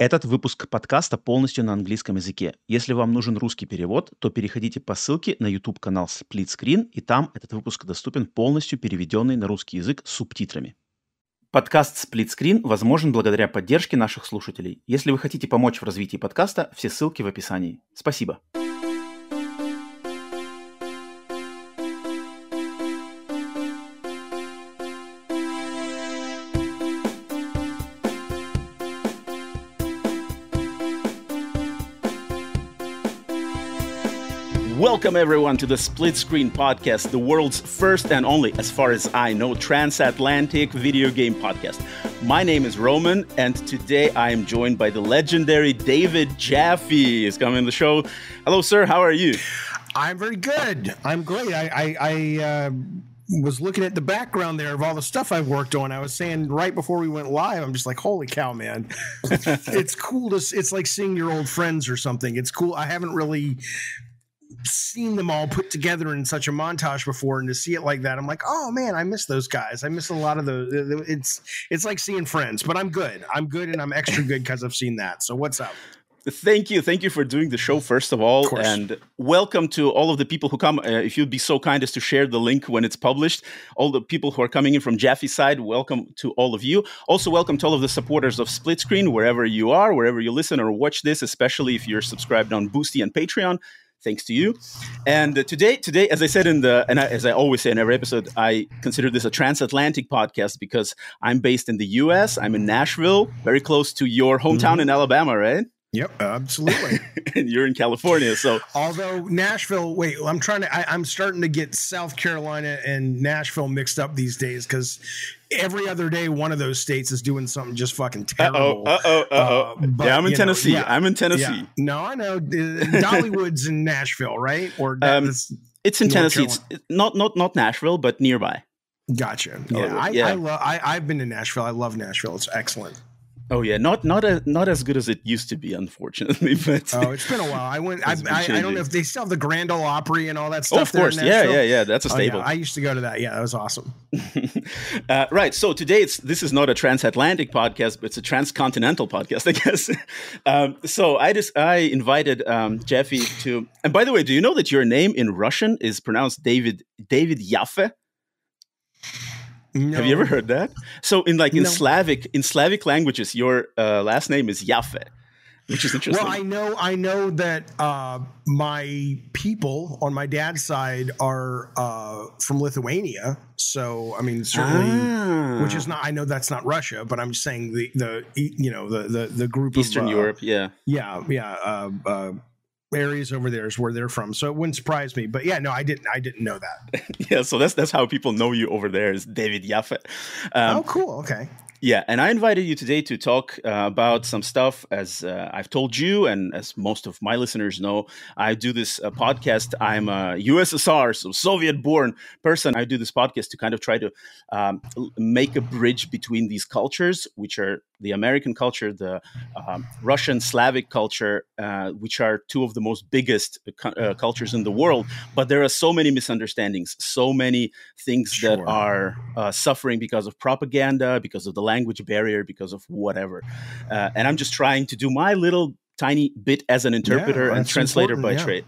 Этот выпуск подкаста полностью на английском языке. Если вам нужен русский перевод, то переходите по ссылке на YouTube-канал Split Screen, и там этот выпуск доступен полностью переведенный на русский язык с субтитрами. Подкаст Split Screen возможен благодаря поддержке наших слушателей. Если вы хотите помочь в развитии подкаста, все ссылки в описании. Спасибо. Welcome, everyone, to the Split Screen Podcast, the world's first and only, as far as I know, transatlantic video game podcast. My name is Roman, and today I am joined by the legendary David Jaffe. Is coming on the show. Hello, sir. How are you? I'm very good. I'm great. I, I, I uh, was looking at the background there of all the stuff I've worked on. I was saying right before we went live, I'm just like, holy cow, man! it's cool to. It's like seeing your old friends or something. It's cool. I haven't really seen them all put together in such a montage before and to see it like that i'm like oh man i miss those guys i miss a lot of the it's it's like seeing friends but i'm good i'm good and i'm extra good because i've seen that so what's up Thank you. Thank you for doing the show, first of all. Of and welcome to all of the people who come. Uh, if you'd be so kind as to share the link when it's published, all the people who are coming in from Jaffe's side, welcome to all of you. Also, welcome to all of the supporters of Split Screen, wherever you are, wherever you listen or watch this, especially if you're subscribed on Boosty and Patreon thanks to you. And uh, today, today, as I said in the, and I, as I always say in every episode, I consider this a transatlantic podcast because I'm based in the U.S. I'm in Nashville, very close to your hometown mm-hmm. in Alabama, right? Yep, absolutely. and you're in California, so although Nashville, wait, I'm trying to, I, am starting to get South Carolina and Nashville mixed up these days because every other day one of those states is doing something just fucking terrible. Uh oh, uh oh, uh oh. yeah, I'm in Tennessee. Know, yeah, I'm in Tennessee. Yeah. No, I know. Dollywood's in Nashville, right? Or um, it's in North Tennessee. Carolina. It's not not not Nashville, but nearby. Gotcha. Yeah, oh, I, yeah. I love. I, I've been to Nashville. I love Nashville. It's excellent. Oh yeah, not not a, not as good as it used to be, unfortunately. But oh, it's been a while. I went. I, I, I, don't know if they still have the Grand Ole Opry and all that stuff. Oh, of course, yeah, yeah, yeah. That's a staple. Oh, yeah. I used to go to that. Yeah, that was awesome. uh, right. So today it's this is not a transatlantic podcast, but it's a transcontinental podcast, I guess. um, so I just I invited um, Jaffe to. And by the way, do you know that your name in Russian is pronounced David David Jaffe? No. Have you ever heard that? So in like in no. Slavic in Slavic languages, your uh, last name is Yafe, which is interesting. Well, I know I know that uh, my people on my dad's side are uh, from Lithuania, so I mean certainly, ah. which is not. I know that's not Russia, but I'm just saying the the you know the the the group Eastern of, uh, Europe, yeah, yeah, yeah. Areas over there is where they're from. So it wouldn't surprise me. But yeah, no, I didn't. I didn't know that. yeah, so that's that's how people know you over there is David Jaffe. Um, oh, cool. Okay. Yeah, and I invited you today to talk uh, about some stuff. As uh, I've told you, and as most of my listeners know, I do this uh, podcast. I'm a USSR, so Soviet-born person. I do this podcast to kind of try to um, make a bridge between these cultures, which are the American culture, the um, Russian Slavic culture, uh, which are two of the most biggest uh, cultures in the world. But there are so many misunderstandings, so many things sure. that are uh, suffering because of propaganda, because of the language barrier, because of whatever. Uh, and I'm just trying to do my little tiny bit as an interpreter yeah, and translator by yeah. trade.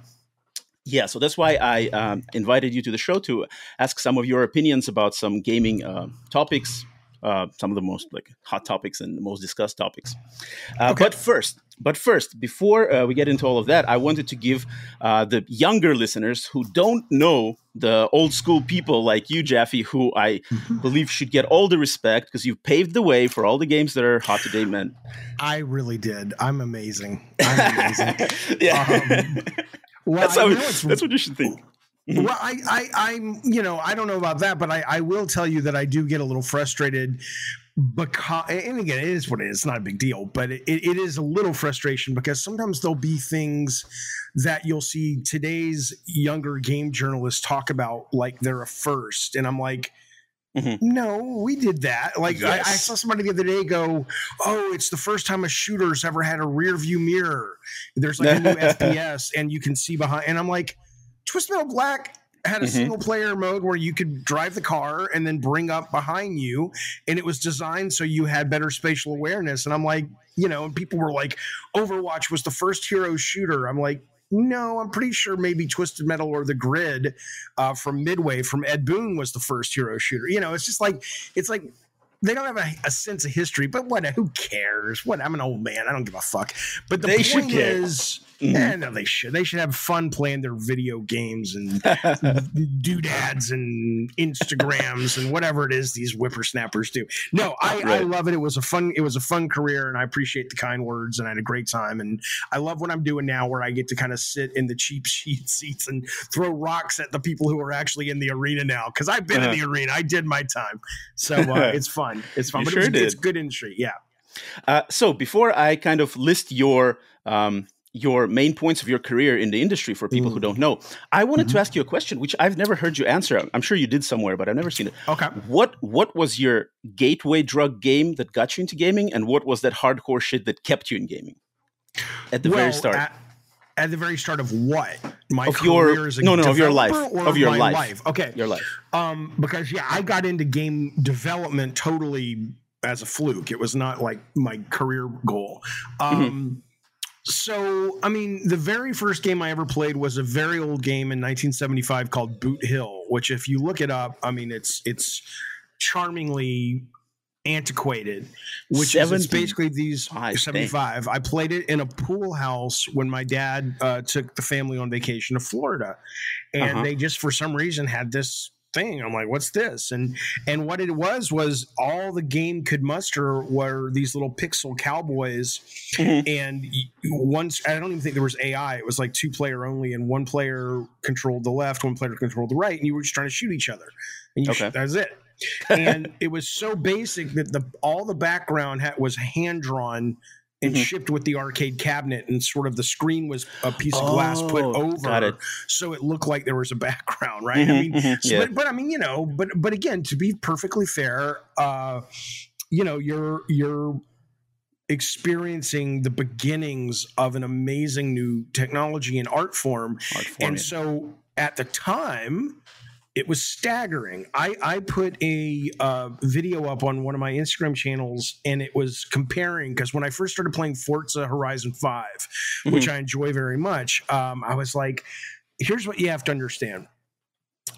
Yeah, so that's why I um, invited you to the show to ask some of your opinions about some gaming uh, topics, uh, some of the most like hot topics and most discussed topics. Uh, okay. But first, but first, before uh, we get into all of that, I wanted to give uh, the younger listeners who don't know the old school people like you, Jaffe, who I believe should get all the respect because you've paved the way for all the games that are hot today, man. I really did. I'm amazing. I'm amazing. yeah. Um, well, that's, how, that's what you should think. Mm-hmm. Well, I, I, I'm, you know, I don't know about that, but I, I will tell you that I do get a little frustrated because, and again, it is what it is. It's not a big deal, but it, it is a little frustration because sometimes there'll be things that you'll see today's younger game journalists talk about like they're a first, and I'm like. Mm-hmm. No, we did that. Like yes. I, I, saw somebody the other day go, "Oh, it's the first time a shooter's ever had a rear view mirror. There's like a new FPS, and you can see behind." And I'm like, Twist Metal Black had a mm-hmm. single player mode where you could drive the car and then bring up behind you and it was designed so you had better spatial awareness and i'm like you know, and people were like, Overwatch was the first hero shooter. I'm like, no, I'm pretty sure maybe Twisted Metal or The Grid uh, from Midway from Ed Boon was the first hero shooter. You know, it's just like it's like they don't have a, a sense of history, but what? Who cares? What? I'm an old man. I don't give a fuck. But the They point is, Mhm. eh, no, they should. They should have fun playing their video games and doodads and Instagrams and whatever it is these whippersnappers do. No, I, I love it. It was a fun. It was a fun career, and I appreciate the kind words, and I had a great time. And I love what I'm doing now, where I get to kind of sit in the cheap sheet seats and throw rocks at the people who are actually in the arena now. Because I've been in the arena, I did my time, so uh, it's fun. It's fun, You but sure it was, it's good industry. Yeah. Uh, so before I kind of list your um, your main points of your career in the industry for people who Mm. don't know, I wanted Mm-hmm. to ask you a question which I've never heard you answer. I'm- sure you did somewhere, but I've never seen it. Okay. What what was your gateway drug game that got you into gaming, and what was that hardcore shit that kept you in gaming at the very start? At, at the very start of what? My Of your- career as a no, no, of your life. Of your my life. Okay. your life. Um, because yeah, I got into game development totally as a fluke. It was not like my career goal. Um, so I mean, the very first game I ever played was a very old game in 1975 called Boot Hill, which if you look it up, I mean, it's it's charmingly antiquated which is basically these Five, 75 i played it in a pool house when my dad uh, took the family on vacation to florida and Uh-huh. they just for some reason had this thing. I'm like what's this? And and what it was was all the game could muster were these little pixel cowboys. Mhm. and once i don't even think there was ai it was like two player only and one player controlled the left one player controlled the right and you were just trying to shoot each other. And you Okay. that was it. And it was so basic that the all the background ha- was hand drawn and Mhm. shipped with the arcade cabinet and sort of the screen was a piece of glass put Oh, over it. so it looked like there was a background right i Mhm, mean mhm, so- yeah. but, but i mean you know but but again to be perfectly fair uh you know you're you're experiencing the beginnings of an amazing new technology and art form Art form, and yeah. so at the time it was staggering. I i put a uh, video up on one of my instagram channels and it was comparing because when i first started playing forza horizon 5 which i enjoy very much um, i was like here's what you have to understand.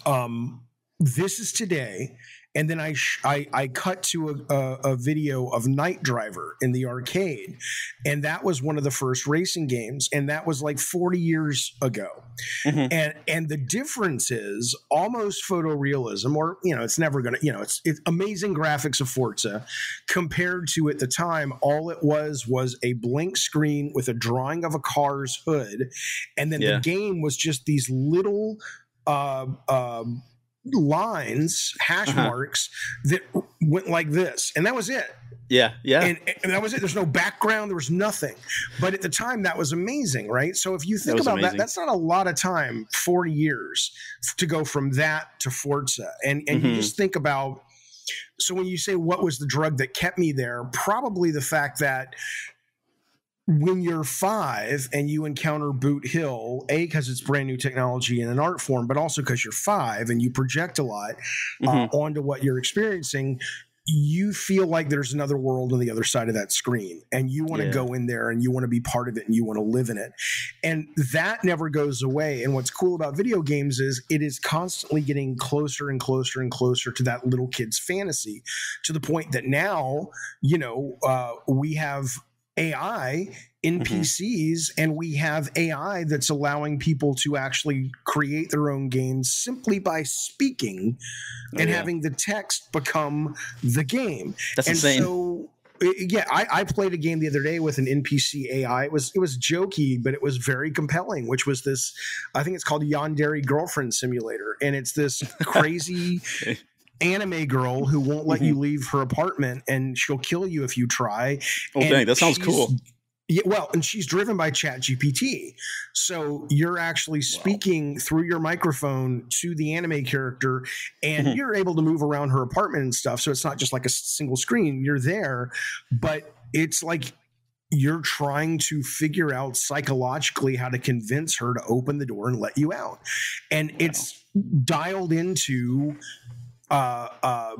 Um, this is today and then I, sh- I I cut to a, a, a video of Night Driver in the arcade, and that was one of the first racing games, and that was like 40 years ago. Mhm. And and the difference is almost photorealism, or you know, it's never gonna, you know, it's it's amazing graphics of Forza compared to at the time, all it was was a blank screen with a drawing of a car's hood, and then Yeah. the game was just these little. Uh, um, lines hash Uh-huh. marks that went like this and that was it yeah, yeah. and, and that was it there's no background there was nothing but at the time that was amazing right so if you think was about amazing. that that's not a lot of time 40 years to go from that to forza and and Mhm. you just think about so when you say what was the drug that kept me there probably the fact that when you're five and you encounter Boot Hill, A, because it's brand new technology and an art form, but also because you're five and you project a lot uh, Mhm. onto what you're experiencing, you feel like there's another world on the other side of that screen and you want to Yeah. go in there and you want to be part of it and you want to live in it. And that never goes away. And what's cool about video games is it is constantly getting closer and closer and closer to that little kid's fantasy to the point that now, you know, uh, we have AI in Mhm. PCs, and we have AI that's allowing people to actually create their own games simply by speaking Oh, and yeah. having the text become the game. That's and insane. so yeah, I, I played a game the other day with an NPC AI. It was it was jokey, but it was very compelling. Which was this, I think it's called Yandere Girlfriend Simulator, and it's this crazy anime girl who won't let you leave her apartment, and she'll kill you if you try. oh, And dang, that sounds cool. Yeah, well, and she's driven by Chat GPT. So you're actually speaking through your microphone to the anime character, and Mhm. you're able to move around her apartment and stuff. So it's not just like a single screen, you're there, but it's like you're trying to figure out psychologically how to convince her to open the door and let you out. And it's dialed into uh, uh,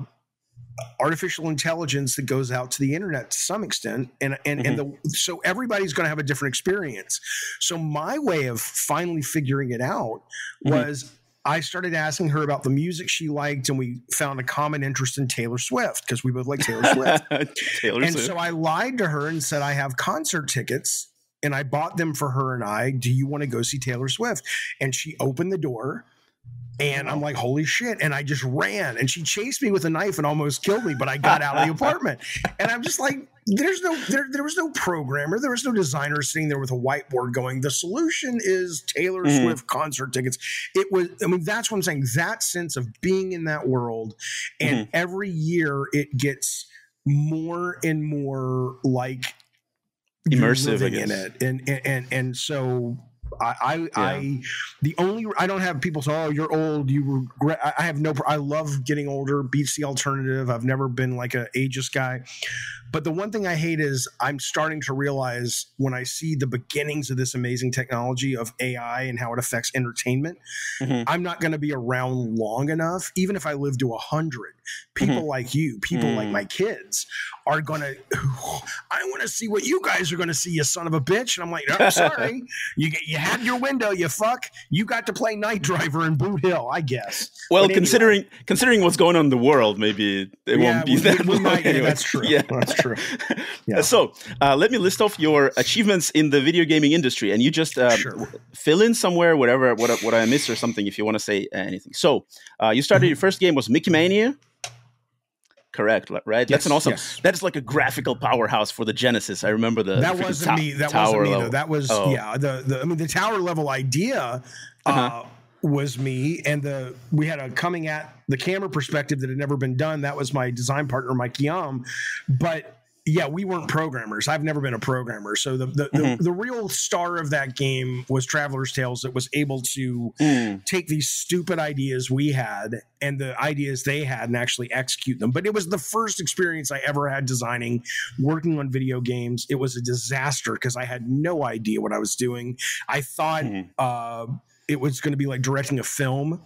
artificial intelligence that goes out to the internet to some extent and and mm-hmm. and the so everybody's going to have a different experience so my way of finally figuring it out mm-hmm. was I started asking her about the music she liked, and we found a common interest in Taylor Swift because we both like Taylor Swift. Taylor and Swift. so I lied to her and said, I have concert tickets and I bought them for her and I. Do you want to go see Taylor Swift? And she opened the door and I'm like, holy shit. And I just ran and she chased me with a knife and almost killed me, but I got out of the apartment. And I'm just like, there's no, there, there was no programmer. There was no designer sitting there with a whiteboard going, the solution is Taylor mm. Swift concert tickets. It was, I mean, that's what I'm saying. That sense of being in that world. And mm. every year it gets more and more like immersive in it. And, and, and, and so I, I, yeah. I, the only I don't have people say, "Oh, you're old." You regret. I have no. I love getting older. Beats the alternative. I've never been like a ageist guy. But the one thing I hate is I'm starting to realize when I see the beginnings of this amazing technology of AI and how it affects entertainment, mm-hmm. I'm not going to be around long enough. Even if I live to a hundred, people mm-hmm. like you, people mm-hmm. like my kids, are going to. I want to see what you guys are going to see, you son of a bitch. And I'm like, no, I'm sorry, you get you had your window, you fuck. You got to play Night Driver in Boot Hill, I guess. Well, anyway. considering considering what's going on in the world, maybe it yeah, won't be we, that. We, we might, anyway. yeah, that's true. Yeah, that's true. Yeah. So uh, let me list off your achievements in the video gaming industry, and you just uh, sure. fill in somewhere whatever what what I missed or something if you want to say anything. So uh, you started mm-hmm. your first game was Mickey Mania correct right yes, that's an awesome yes. that is like a graphical powerhouse for the genesis i remember the that wasn't me that wasn't me though that was oh. yeah the, the i mean the tower level idea uh-huh. uh, was me and the we had a coming at the camera perspective that had never been done that was my design partner mike giam but yeah, we weren't programmers. I've never been a programmer. So the the, mm-hmm. the, the, real star of that game was Traveler's Tales that was able to mm. take these stupid ideas we had and the ideas they had and actually execute them. But it was the first experience I ever had designing, working on video games. It was a disaster because I had no idea what I was doing. I thought mm. uh, it was going to be like directing a film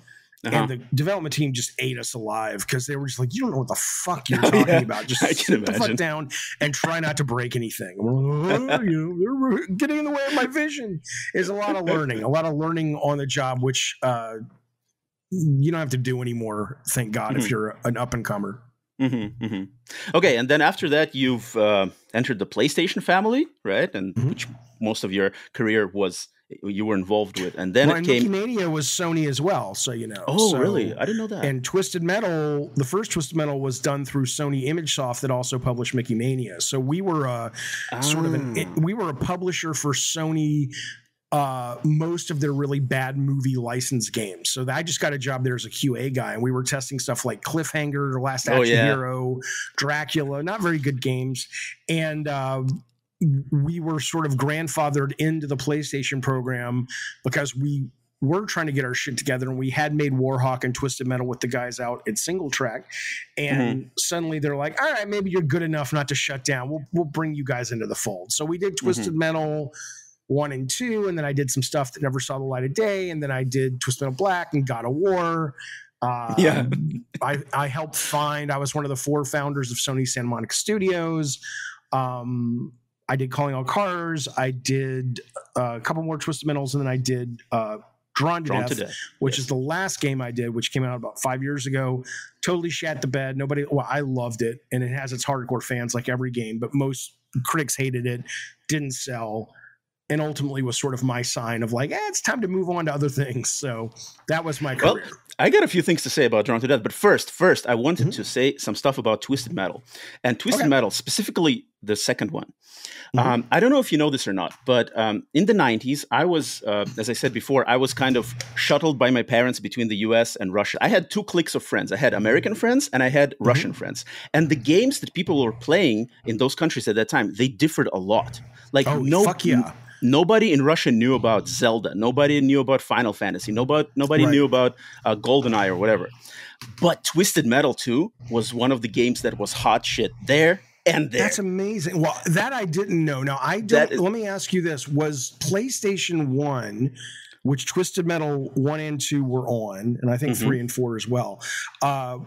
uh-huh. And the development team just ate us alive because they were just like, "You don't know what the fuck you're talking yeah, about. Just sit the fuck down and try not to break anything." oh, you know, getting in the way of my vision. Is a lot of learning, a lot of learning on the job, which uh, you don't have to do anymore. Thank God, mm-hmm. if you're an up and comer. Mm-hmm, mm-hmm. Okay, and then after that, you've uh, entered the PlayStation family, right? And mm-hmm. which most of your career was you were involved with, and then well, it came. Mickey Mania was Sony as well, so you know. Oh, so, really? I didn't know that. And Twisted Metal, the first Twisted Metal was done through Sony ImageSoft that also published Mickey Mania. So we were a ah. sort of an ah. we were a publisher for Sony uh, most of their really bad movie license games. So I just got a job there as a QA guy, and we were testing stuff like Cliffhanger, Last oh, Action oh, yeah. Hero, Dracula, not very good games. And uh, we were sort of grandfathered into the PlayStation program because we were trying to get our shit together and we had made Warhawk and Twisted Metal with the guys out at SingleTrac. And mm-hmm. suddenly they're like, all right, maybe you're good enough not to shut down. We'll, we'll bring you guys into the fold. So we did Twisted mm-hmm. Metal one and two. And then I did some stuff that never saw the light of day. And then I did Twisted Metal Black and God of War. Uh, yeah. I, I helped find, I was one of the four founders of Sony Santa Monica Studios. Um, I did Calling All Cars. I did uh, a couple more Twisted Metals, and then I did uh, Drawn, to, Drawn Death, to Death, which yes. is the last game I did, which came out about five years ago. Totally shat the bed. Nobody, well, I loved it, and it has its hardcore fans like every game, but most critics hated it, didn't sell, and ultimately was sort of my sign of like, eh, it's time to move on to other things. So that was my career. Well, I got a few things to say about Drawn to Death, but first, first, I wanted mm-hmm. to say some stuff about Twisted Metal and Twisted okay. Metal, specifically the second one. Mm-hmm. Um, I don't know if you know this or not, but um, in the 90s, I was, uh, as I said before, I was kind of shuttled by my parents between the US and Russia. I had two cliques of friends. I had American friends and I had mm-hmm. Russian friends. And the games that people were playing in those countries at that time, they differed a lot. Like, oh, no, fuck yeah nobody in Russia knew about Zelda. Nobody knew about Final Fantasy. Nobody nobody right. knew about uh, GoldenEye or whatever. But Twisted Metal 2 was one of the games that was hot shit there and there. That's amazing. Well, that I didn't know. Now I don't. Is, let me ask you this: Was PlayStation One? Which Twisted Metal one and two were on, and I think mm-hmm. three and four as well. Uh,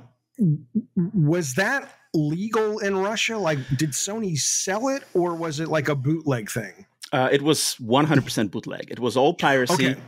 was that legal in Russia? Like, did Sony sell it, or was it like a bootleg thing? Uh, it was 100% bootleg. It was all piracy. Okay.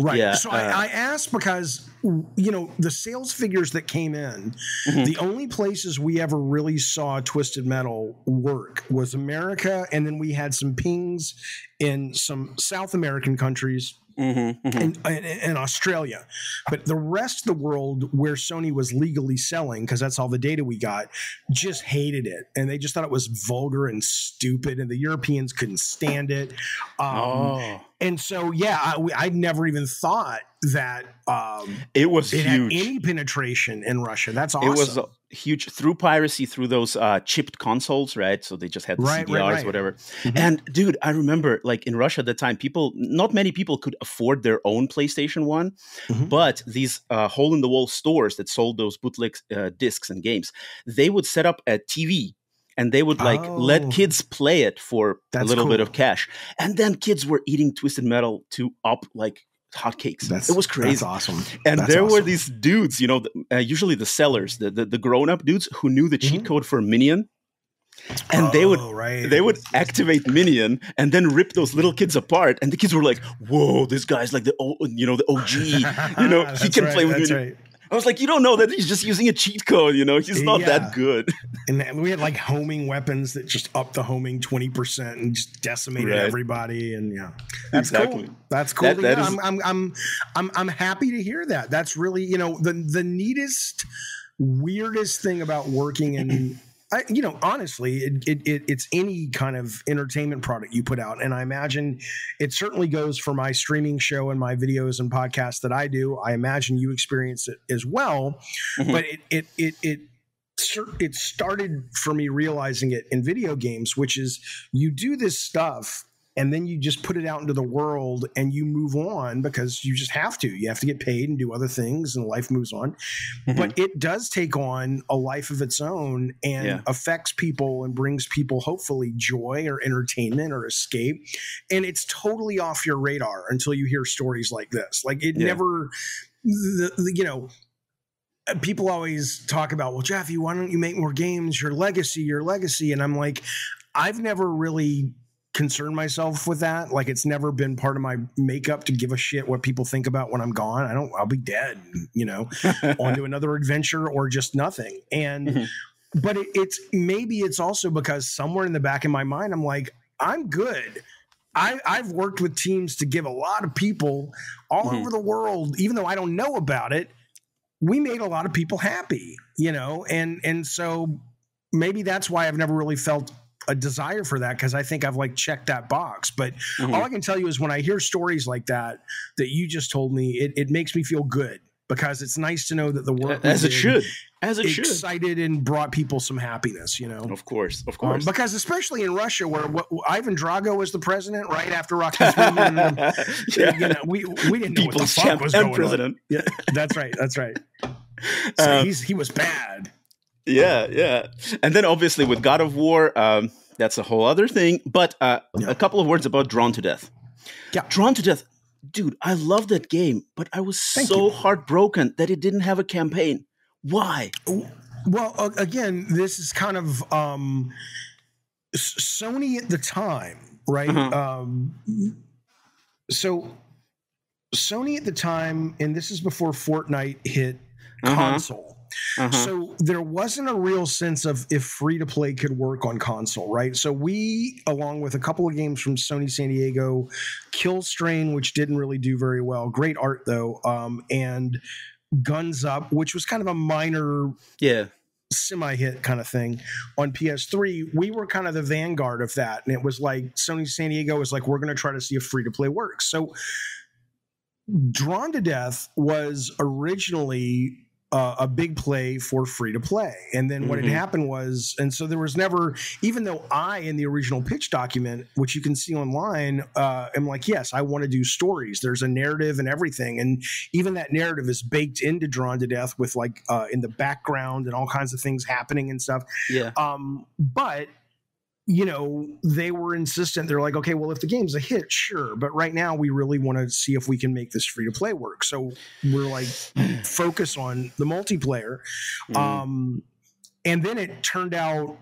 Right. Yeah, so uh, I, I asked because you know the sales figures that came in, Mhm. the only places we ever really saw Twisted Metal work was America, and then we had some pings in some South American countries Mhm, mhm. and, and, and Australia. But the rest of the world where Sony was legally selling, because that's all the data we got, just hated it. And they just thought it was vulgar and stupid. And the Europeans couldn't stand it. Um, oh, And so, yeah, I, I'd never even thought that um, it was it had any penetration in Russia. That's awesome. It was huge through piracy through those uh, chipped consoles, right? So they just had the Right, CDRs, right, right. whatever. Mhm. And dude, I remember like in Russia at the time, people, not many people could afford their own PlayStation One, Mhm. but these uh, hole in the wall stores that sold those bootleg uh, discs and games, they would set up a TV. And they would like Oh. let kids play it for a little bit of cash, and then kids were eating Twisted Metal to up like hotcakes. That's, it was crazy awesome. and That's there were these dudes you know the, uh, usually the sellers the, the, the grown-up dudes who knew the cheat Mhm. code for minion and they would Oh, right. they would activate minion and then rip those little kids apart and the kids were like whoa this guy's like the o- you know the og you know he can right, play with minion right. I was like you don't know that he's just using a cheat code you know he's not Yeah. that good And then we had like homing weapons that just upped the homing 20% and just decimated Right. everybody. And yeah, that's Exactly. cool. That's cool. That- that is- I'm, I'm, I'm, I'm, I'm happy to hear that. That's really, you know, the, the neatest, weirdest thing about working in, I, you know, honestly, it, it, it, it's any kind of entertainment product you put out. And I imagine it certainly goes for my streaming show and my videos and podcasts that I do. I imagine you experience it as well. Mhm. But it, it, it, it, it started for me realizing it in video games, which is you do this stuff and then you just put it out into the world and you move on because you just have to. You have to get paid and do other things and life moves on. Mhm. But it does take on a life of its own and Yeah. affects people and brings people hopefully joy or entertainment or escape. And it's totally off your radar until you hear stories like this. Like it Yeah. never, the, the, you know, people always talk about, well, Jaffe, why don't you make more games? Your legacy, your legacy. And I'm like, I've never really concerned myself with that. Like it's never been part of my makeup to give a shit what people think about when I'm gone. I don't, I'll be dead, you know, onto another adventure or just nothing. And, Mhm. but it, it's maybe it's also because somewhere in the back of my mind, I'm like, I'm good. I, I've worked with teams to give a lot of people all Mhm. over the world, even though I don't know about it, we made a lot of people happy, you know, and and so maybe that's why I've never really felt a desire for that because I think I've like checked that box. But Mhm. all I can tell you is when I hear stories like that that you just told me, it, it makes me feel good because it's nice to know that the work as it should as it should excited and brought people some happiness, you know. of course of Um, course because especially in Russia, where what, Ivan Drago was the president right after Rasputin, yeah. you know, we we didn't know people's what the fuck was going on. president Yeah, that's right. That's right. So Um, he's he was bad. Yeah, yeah. And then obviously with God of War, um, that's a whole other thing. But uh, Yeah. a couple of words about Drawn to Death. Yeah. Drawn to Death. Dude, I love that game, but I was Thank so you. heartbroken that it didn't have a campaign. Why? Well, uh, again, this is kind of um, Sony at the time, right? Uh-huh. Um, so Sony at the time, and this is before Fortnite hit Uh-huh, console. Uh-huh. So there wasn't a real sense of if free to play could work on console, right? So we, along with a couple of games from Sony San Diego, Kill Strain, which didn't really do very well, great art though, um, and Guns Up, which was kind of a minor yeah. semi hit kind of thing on PS3, we were kind of the vanguard of that. And it was like Sony San Diego was like, we're going to try to see if free to play works. So Drawn to Death was originally uh, a big play for free to play. And then what Mhm. had happened was, and so there was never, even though I, in the original pitch document, which you can see online, uh, am like, yes, I want to do stories. There's a narrative and everything. And even that narrative is baked into Drawn to Death with like uh, in the background and all kinds of things happening and stuff. Yeah. Um, but you know, they were insistent. They're like, okay, well, if the game's a hit, sure. But right now, we really want to see if we can make this free to play work. So we're like, focus on the multiplayer. Mm. Um, and then it turned out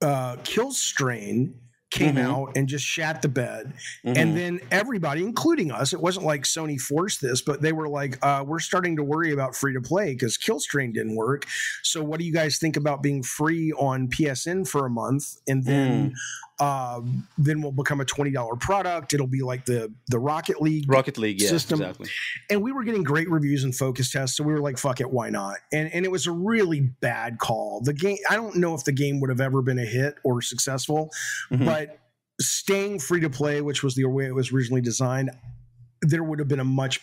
uh, Kill Strain came Mhm. out and just shat the bed. Mhm. And then everybody, including us, it wasn't like Sony forced this, but they were like, uh, we're starting to worry about free to play because Killstrain didn't work. So, what do you guys think about being free on PSN for a month, and then um, then we'll become a twenty dollar product? It'll be like the the Rocket League Rocket League, yeah, system. exactly. and we were getting great reviews and focus tests so we were like fuck it why not and and it was a really bad call the game i don't know if the game would have ever been a hit or successful Mhm. but staying free to play which was the way it was originally designed there would have been a much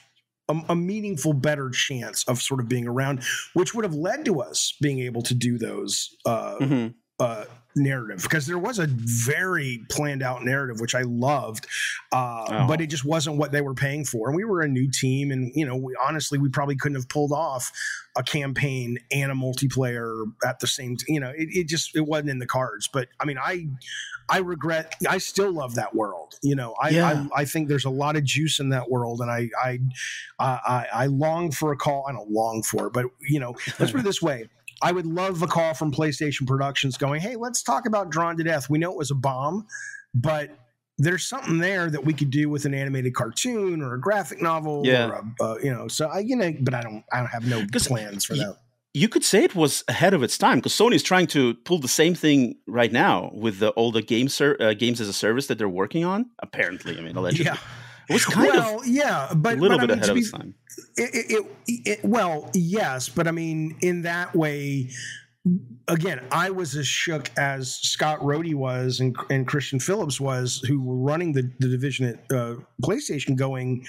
a, a meaningful better chance of sort of being around which would have led to us being able to do those uh, Mhm. uh, narrative because there was a very planned out narrative which I loved, uh, Oh. but it just wasn't what they were paying for. And we were a new team, and you know, we, honestly, we probably couldn't have pulled off a campaign and a multiplayer at the same. T- you know, it, it just it wasn't in the cards. But I mean, I I regret. I still love that world. You know, I Yeah. I, I think there's a lot of juice in that world, and I I I, I, I long for a call. I don't long for it, but you know, let's put it this way. I would love a call from PlayStation Productions going, "Hey, let's talk about Drawn to Death. We know it was a bomb, but there's something there that we could do with an animated cartoon or a graphic novel, Yeah. or a, uh, you know." So I, you know, but I don't, I don't have no plans for y- that. You could say it was ahead of its time because Sony is trying to pull the same thing right now with the all the game ser- uh, games as a service that they're working on. Apparently, I mean, allegedly, Yeah, it was kind well, yeah, but a little but, bit I mean, ahead to of its time. it, it, it, well yes but i mean in that way again i was as shook as scott Rohde was and, and christian phillips was who were running the, the division at uh, playstation going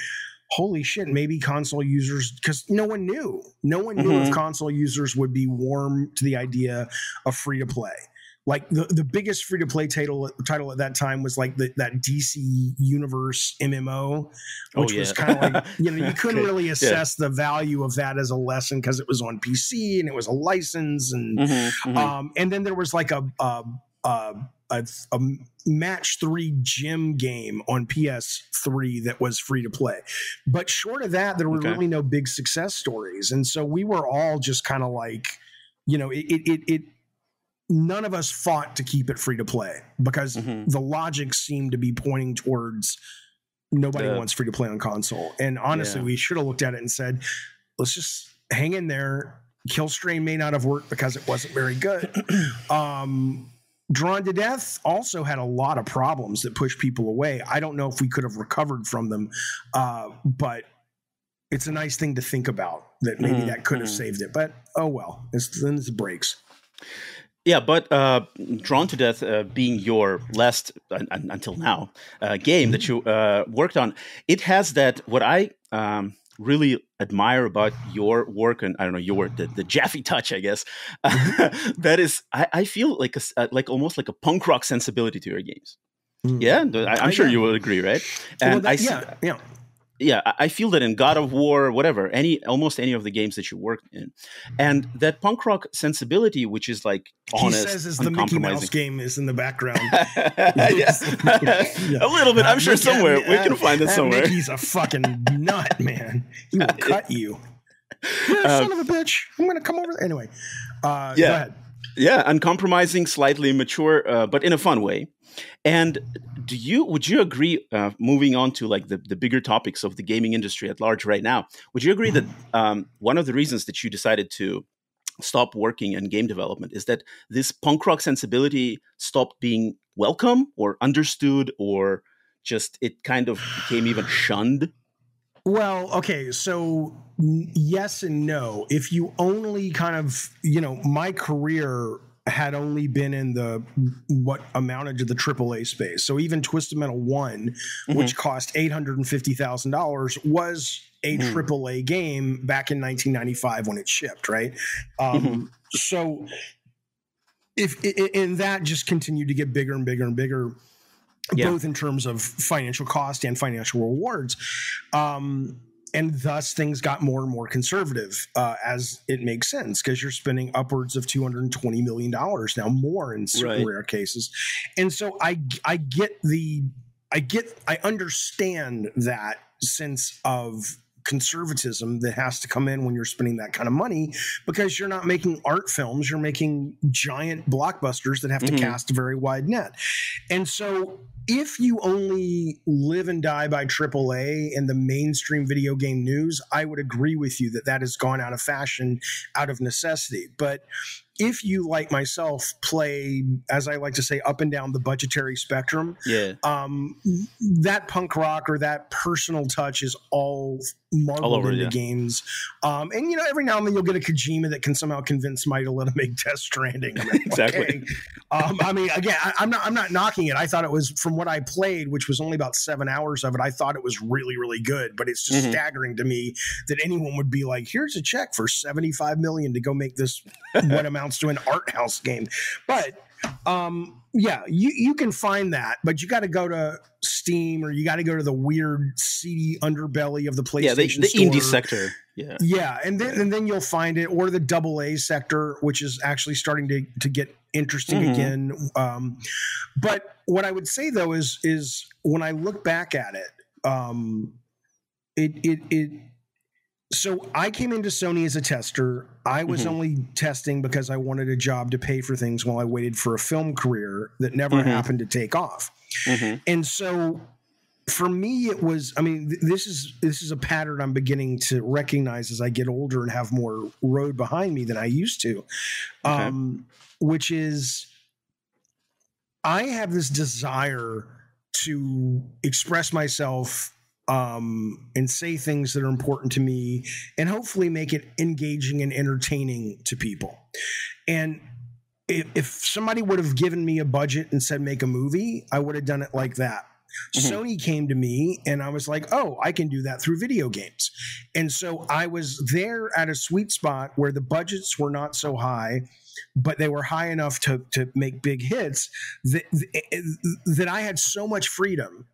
holy shit maybe console users because no one knew no one knew if Mhm. console users would be warm to the idea of free to play like the, the biggest free to play title title at that time was like the, that DC Universe MMO, Oh, which was kind of like you know you couldn't Okay. really assess the value of that as a lesson because it was on PC and it was a license and Mhm, mhm. um and then there was like a a a, a, a match three gym game on PS3 that was free to play, but short of that, there were Okay. really no big success stories, and so we were all just kind of like, you know, it it it. None of us fought to keep it free to play because Mhm. the logic seemed to be pointing towards nobody The- wants free to play on console. And honestly, Yeah. we should have looked at it and said, let's just hang in there. Killstrain may not have worked because it wasn't very good. um, Drawn to Death also had a lot of problems that pushed people away. I don't know if we could have recovered from them, uh, but it's a nice thing to think about that maybe Mhm, that could have mhm. saved it. But oh well, it's then it breaks. Yeah, but uh, Drawn to Death uh, being your last un- un- until now uh, game that you uh, worked on, it has that what I um, really admire about your work and I don't know your the, the Jaffe touch, I guess. that is, I, I feel like a uh, like almost like a punk rock sensibility to your games. Mm. Yeah, I, I'm Uh, sure yeah. you would agree, right? Well, And that- I see, yeah, yeah. Yeah i feel that in god of war whatever any almost any of the games that you worked in and that punk rock sensibility which is like honest he says as the Mickey Mouse game is in the background. yeah. a little bit i'm Uh, sure Mickey- somewhere we uh, can find it somewhere Mickey's a fucking nut, man. He will cut you. Yeah, Uh, son of a bitch. I'm gonna come over. Anyway, uh, Yeah. go ahead. yeah uncompromising slightly immature uh, but in a fun way and do you would you agree uh, moving on to like the, the bigger topics of the gaming industry at large right now would you agree that um, one of the reasons that you decided to stop working in game development is that this punk rock sensibility stopped being welcome or understood or just it kind of became even shunned Well, okay, so yes and no. If you only kind of, you know, my career had only been in the what amounted to the AAA space. So even Twisted Metal One, which cost eight hundred and fifty thousand dollars, was a Mhm. AAA game back in 1995 when it shipped, right? Um, Mhm. So if and that just continued to get bigger and bigger and bigger Yeah. both in terms of financial cost and financial rewards. Um, and thus things got more and more conservative uh, as it makes sense because you're spending upwards of 220 million dollars now more in certain Right. rare cases and so i i get the i get i understand that sense of conservatism that has to come in when you're spending that kind of money because you're not making art films you're making giant blockbusters that have to Mhm. cast a very wide net and so if you only live and die by AAA and the mainstream video game news, I would agree with you that that has gone out of fashion out of necessity. But if you, like myself, play, as I like to say, up and down the budgetary spectrum, Yeah. um, that punk rock or that personal touch is all marbled All over, into yeah. games. Um, and you know, every now and then you'll get a Kojima that can somehow convince somebody to let him make Death Stranding. Exactly. okay. Um, I mean, again, I, I'm not I'm not knocking it. I thought it was from what I played, which was only about seven hours of it. I thought it was really really good, but it's just Mhm. staggering to me that anyone would be like, "Here's a check for 75 million to go make this what amounts to an art house game." But um yeah you you can find that but you got to go to steam or you got to go to the weird seedy underbelly of the playstation Yeah. The, the indie sector. Yeah. yeah and then and then you'll find it or the double a sector which is actually starting to to get interesting Mhm. again um but what i would say though is is when i look back at it um it it it so I came into Sony as a tester. I was Mhm. only testing because I wanted a job to pay for things while I waited for a film career that never Mhm. happened to take off. hmm And so for me it was I mean th- this is this is a pattern I'm beginning to recognize as I get older and have more road behind me than I used to. Okay. Um which is I have this desire to express myself um, and say things that are important to me and hopefully make it engaging and entertaining to people. And if, if somebody would have given me a budget and said make a movie, I would have done it like that. Mhm. Sony came to me and I was like, oh, I can do that through video games. And so I was there at a sweet spot where the budgets were not so high, but they were high enough to, to make big hits that, that I had so much freedom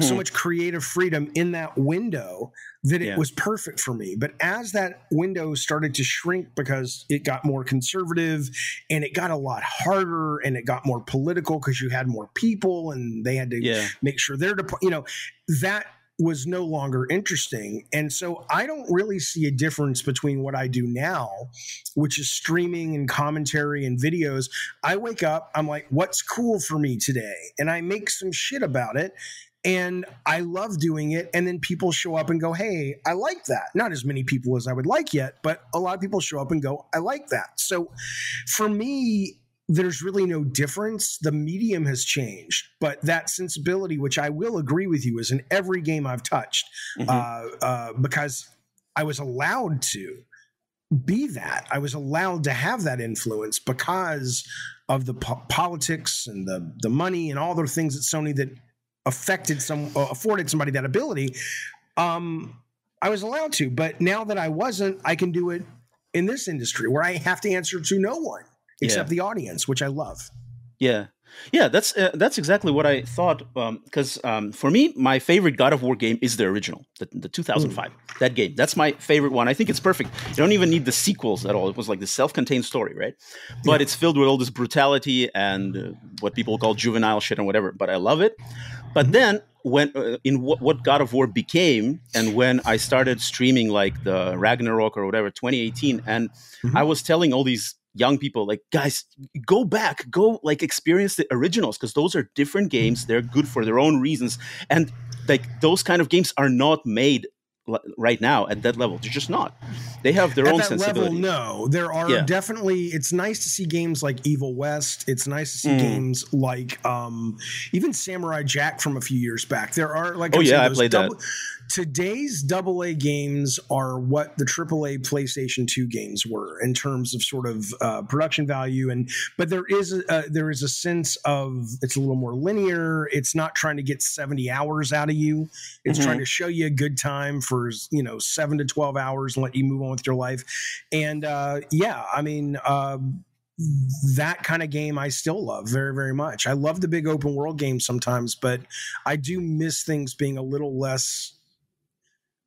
so Mhm. much creative freedom in that window that it Yeah. was perfect for me. But as that window started to shrink because it got more conservative and it got a lot harder and it got more political because you had more people and they had to Yeah. make sure they're, dep- you know, that was no longer interesting. And so I don't really see a difference between what I do now, which is streaming and commentary and videos. I wake up, I'm like, what's cool for me today? And I make some shit about it and I love doing it. And then people show up and go, Hey, I like that. Not as many people as I would like yet, but a lot of people show up and go, I like that. So for me, there's really no difference. The medium has changed, but that sensibility, which I will agree with you, is in every game I've touched, Mhm. uh, uh, because I was allowed to be that. I was allowed to have that influence because of the po- politics and the the money and all the things at Sony that affected some uh, afforded somebody that ability um i was allowed to but now that i wasn't i can do it in this industry where i have to answer to no one except the audience which i love Yeah, yeah, that's uh, that's exactly what I thought. Because um, for me, my favorite God of War game is the original, the, the 2005. That game, that's my favorite one. I think it's perfect. You don't even need the sequels at all. It was like the self-contained story, right? But it's filled with all this brutality and uh, what people call juvenile shit and whatever. But I love it. But then when uh, in what, what God of War became, and when I started streaming like the Ragnarok or whatever, 2018, and Mhm. I was telling all these young people like guys go back go like experience the originals because those are different games they're good for their own reasons and like those kind of games are not made right now at that level they're just not they have their at own that level sensibility no there are Yeah. definitely it's nice to see games like evil west it's nice to see Mm. games like um even samurai jack from a few years back there are like Oh, I'm yeah, I played that. Today's double a games are what the triple a playstation 2 games were in terms of sort of uh, production value and but there is a, uh, there is a sense of it's a little more linear it's not trying to get 70 hours out of you it's Mhm. trying to show you a good time for you know 7 to 12 hours and let you move on with your life and uh yeah i mean um that kind of game I still love very, very much. I love the big open world games sometimes, but I do miss things being a little less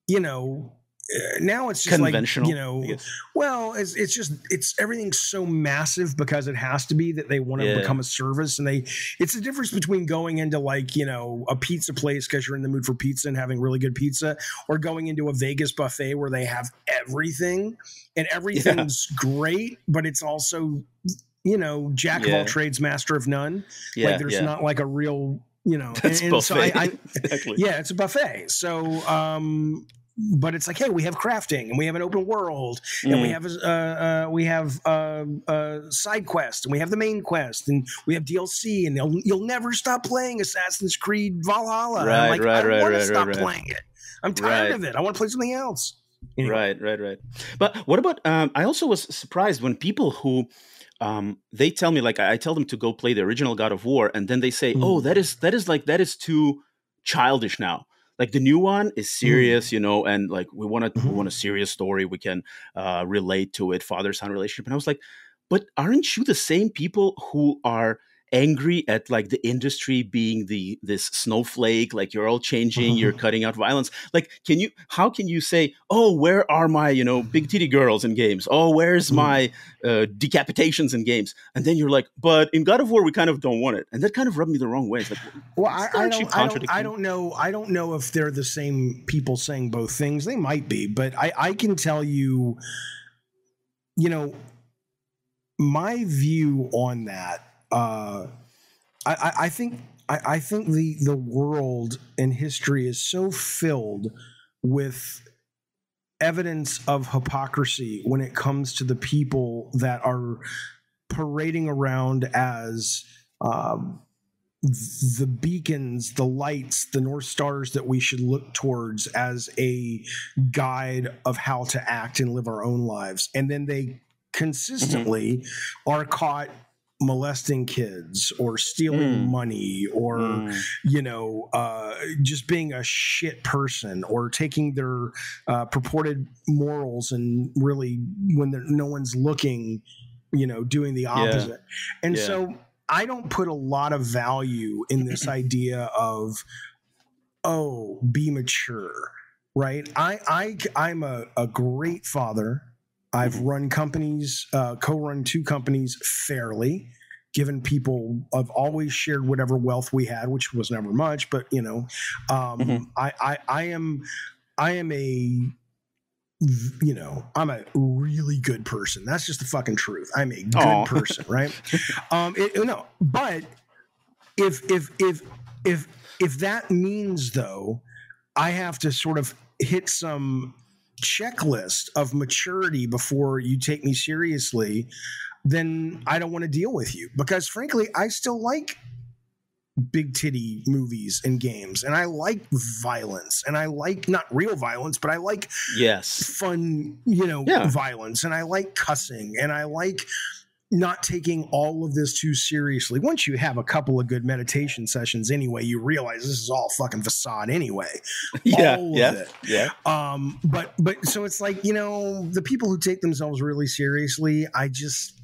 you know, uh, now it's just Conventional, like you know well it's, it's just it's everything's so massive because it has to be that they want to Yeah. become a service and they it's the difference between going into like you know a pizza place because you're in the mood for pizza and having really good pizza or going into a vegas buffet where they have everything and everything's great but it's also you know jack of Yeah. all trades master of none Yeah, like there's yeah. not like a real you know That's and, and so I. I exactly. yeah, it's a buffet. So, um, but it's like, hey, we have crafting and we have an open world and we Mm. have uh, uh, we have uh, uh, side quest and we have the main quest and we have DLC and you'll, you'll never stop playing Assassin's Creed Valhalla. Right, like, right, I right, want to right, stop right. playing it. I'm tired Right. of it. I want to play something else. Anyway. Right, right, right. But what about? Um, I also was surprised when people who um, they tell me like I tell them to go play the original God of War, and then they say, Mm. "Oh, that is that is like that is too childish now." Like the new one is serious, you know, and like we want to we Mhm. want a serious story. We can uh, relate to it, father son relationship. And I was like, but aren't you the same people who are angry at like the industry being the this snowflake like you're all changing you're cutting out violence like can you how can you say oh where are my you know big titty girls in games oh where's Mhm. my uh, decapitations in games and then you're like but in god of war we kind of don't want it and that kind of rubbed me the wrong way it's like Well, I, I don't, I don't, I don't know. I don't know if they're the same people saying both things. They might be, but I, I can tell you, you know, my view on that. Uh, I, I, I think, I, I think the the world and history is so filled with evidence of hypocrisy when it comes to the people that are parading around as um, the beacons, the lights, the North Stars that we should look towards as a guide of how to act and live our own lives. And then they consistently are caught molesting kids or stealing Mm. money or mm, you know, uh, just being a shit person or taking their uh, purported morals and really, when no one's looking, you know, doing the opposite. And Yeah. so I don't put a lot of value in this idea of, oh, be mature, right? I, I, I'm a, a great father. I've run companies, uh, co-run two companies fairly given people i've always shared whatever wealth we had which was never much but you know um Mhm. I, I i am i am a you know i'm a really good person that's just the fucking truth i'm a good Aw. person right um it, no but if if if if if that means though i have to sort of hit some checklist of maturity before you take me seriously then i don't want to deal with you because frankly i still like big titty movies and games and i like violence and i like not real violence but i like yes fun, you know, Yeah. violence, and I like cussing, and I like not taking all of this too seriously. Once you have a couple of good meditation sessions, anyway, you realize this is all fucking facade anyway. yeah all of yeah it. yeah Um, but but so it's like you know the people who take themselves really seriously, I just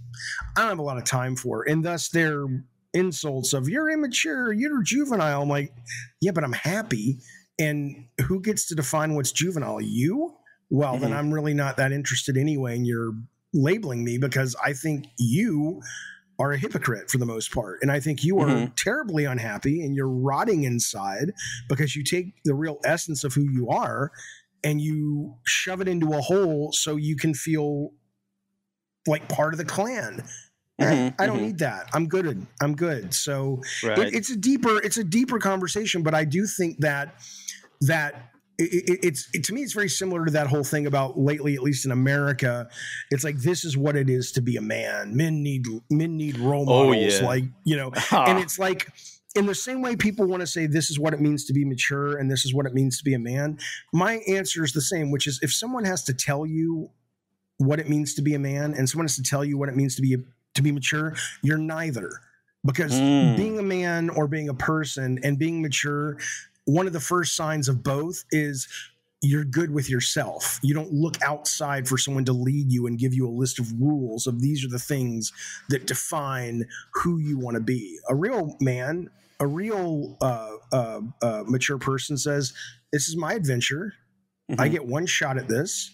I don't have a lot of time for, and thus their insults of you're immature, you're juvenile. I'm like, yeah, but I'm happy. And who gets to define what's juvenile? You? Well, then Mhm. I'm really not that interested anyway. And you're labeling me because I think you are a hypocrite for the most part. And I think you are Mhm. terribly unhappy and you're rotting inside because you take the real essence of who you are and you shove it into a hole so you can feel like part of the clan. Mhm, I don't mhm. need that. I'm good. I'm good. So right it, it's a deeper it's a deeper conversation but i do think that that it, it, it's it, to me it's very similar to that whole thing about lately at least in america it's like this is what it is to be a man men need men need role Oh, models yeah. like you know and it's like in the same way people want to say this is what it means to be mature and this is what it means to be a man my answer is the same which is if someone has to tell you what it means to be a man and someone has to tell you what it means to be to be mature you're neither because Mm. being a man or being a person and being mature one of the first signs of both is you're good with yourself. You don't look outside for someone to lead you and give you a list of rules of these are the things that define who you want to be. A real man, a real uh, uh, uh, mature person says, "This is my adventure. I get one shot at this.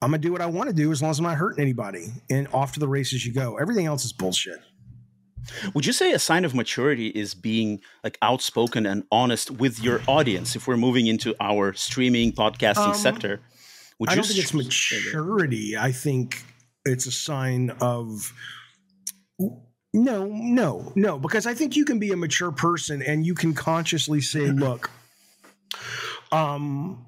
I'm gonna do what I want to do as long as I'm not hurting anybody, and off to the races you go. Everything else is bullshit. Would you say a sign of maturity is being like outspoken and honest with your audience? If we're moving into our streaming podcasting Um, sector, would I you don't think it's maturity. I think it's a sign of no, no, no, because I think you can be a mature person and you can consciously say, look, um,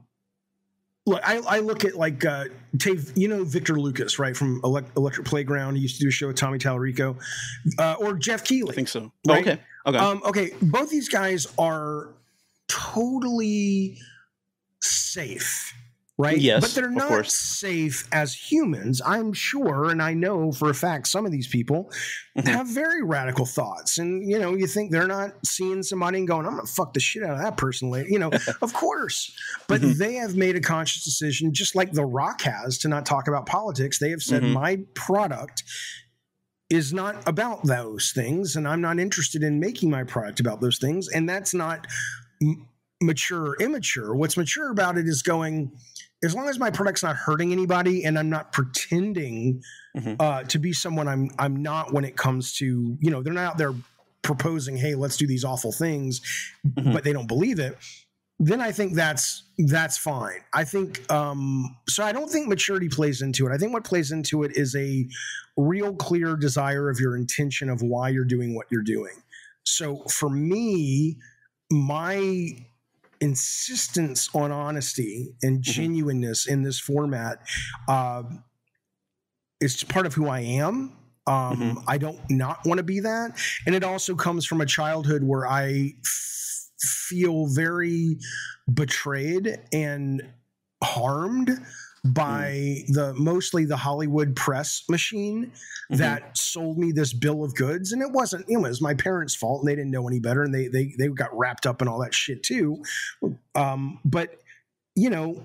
look, I, I look at like uh, Dave, you know Victor Lucas, right from Elect- Electric Playground. He used to do a show with Tommy Tallarico, uh, or Geoff Keighley. I think so. Oh, okay. Okay. Um, okay, both these guys are totally safe, right? Yes, but they're not safe as humans. I'm sure, and I know for a fact, some of these people Mhm. have very radical thoughts, and you know, you think they're not seeing somebody and going, "I'm gonna fuck the shit out of that person later." You know, of course, but Mhm. they have made a conscious decision, just like The Rock has, to not talk about politics. They have said, Mhm. "My product." is not about those things and i'm not interested in making my product about those things and that's not m- mature or immature what's mature about it is going as long as my product's not hurting anybody and i'm not pretending Mhm. uh, to be someone i'm i'm not when it comes to you know they're not out there proposing hey let's do these awful things Mhm. but they don't believe it then i think that's that's fine i think um so i don't think maturity plays into it i think what plays into it is a real clear desire of your intention of why you're doing what you're doing so for me my insistence on honesty and genuineness in this format uh, is part of who i am. Um, Mhm. i don't not want to be that. And it also comes from a childhood where i f- feel very betrayed and harmed by the mostly the Hollywood press machine Mhm. that sold me this bill of goods. And it wasn't it was my parents fault and they didn't know any better and they they they got wrapped up in all that shit too. Um but you know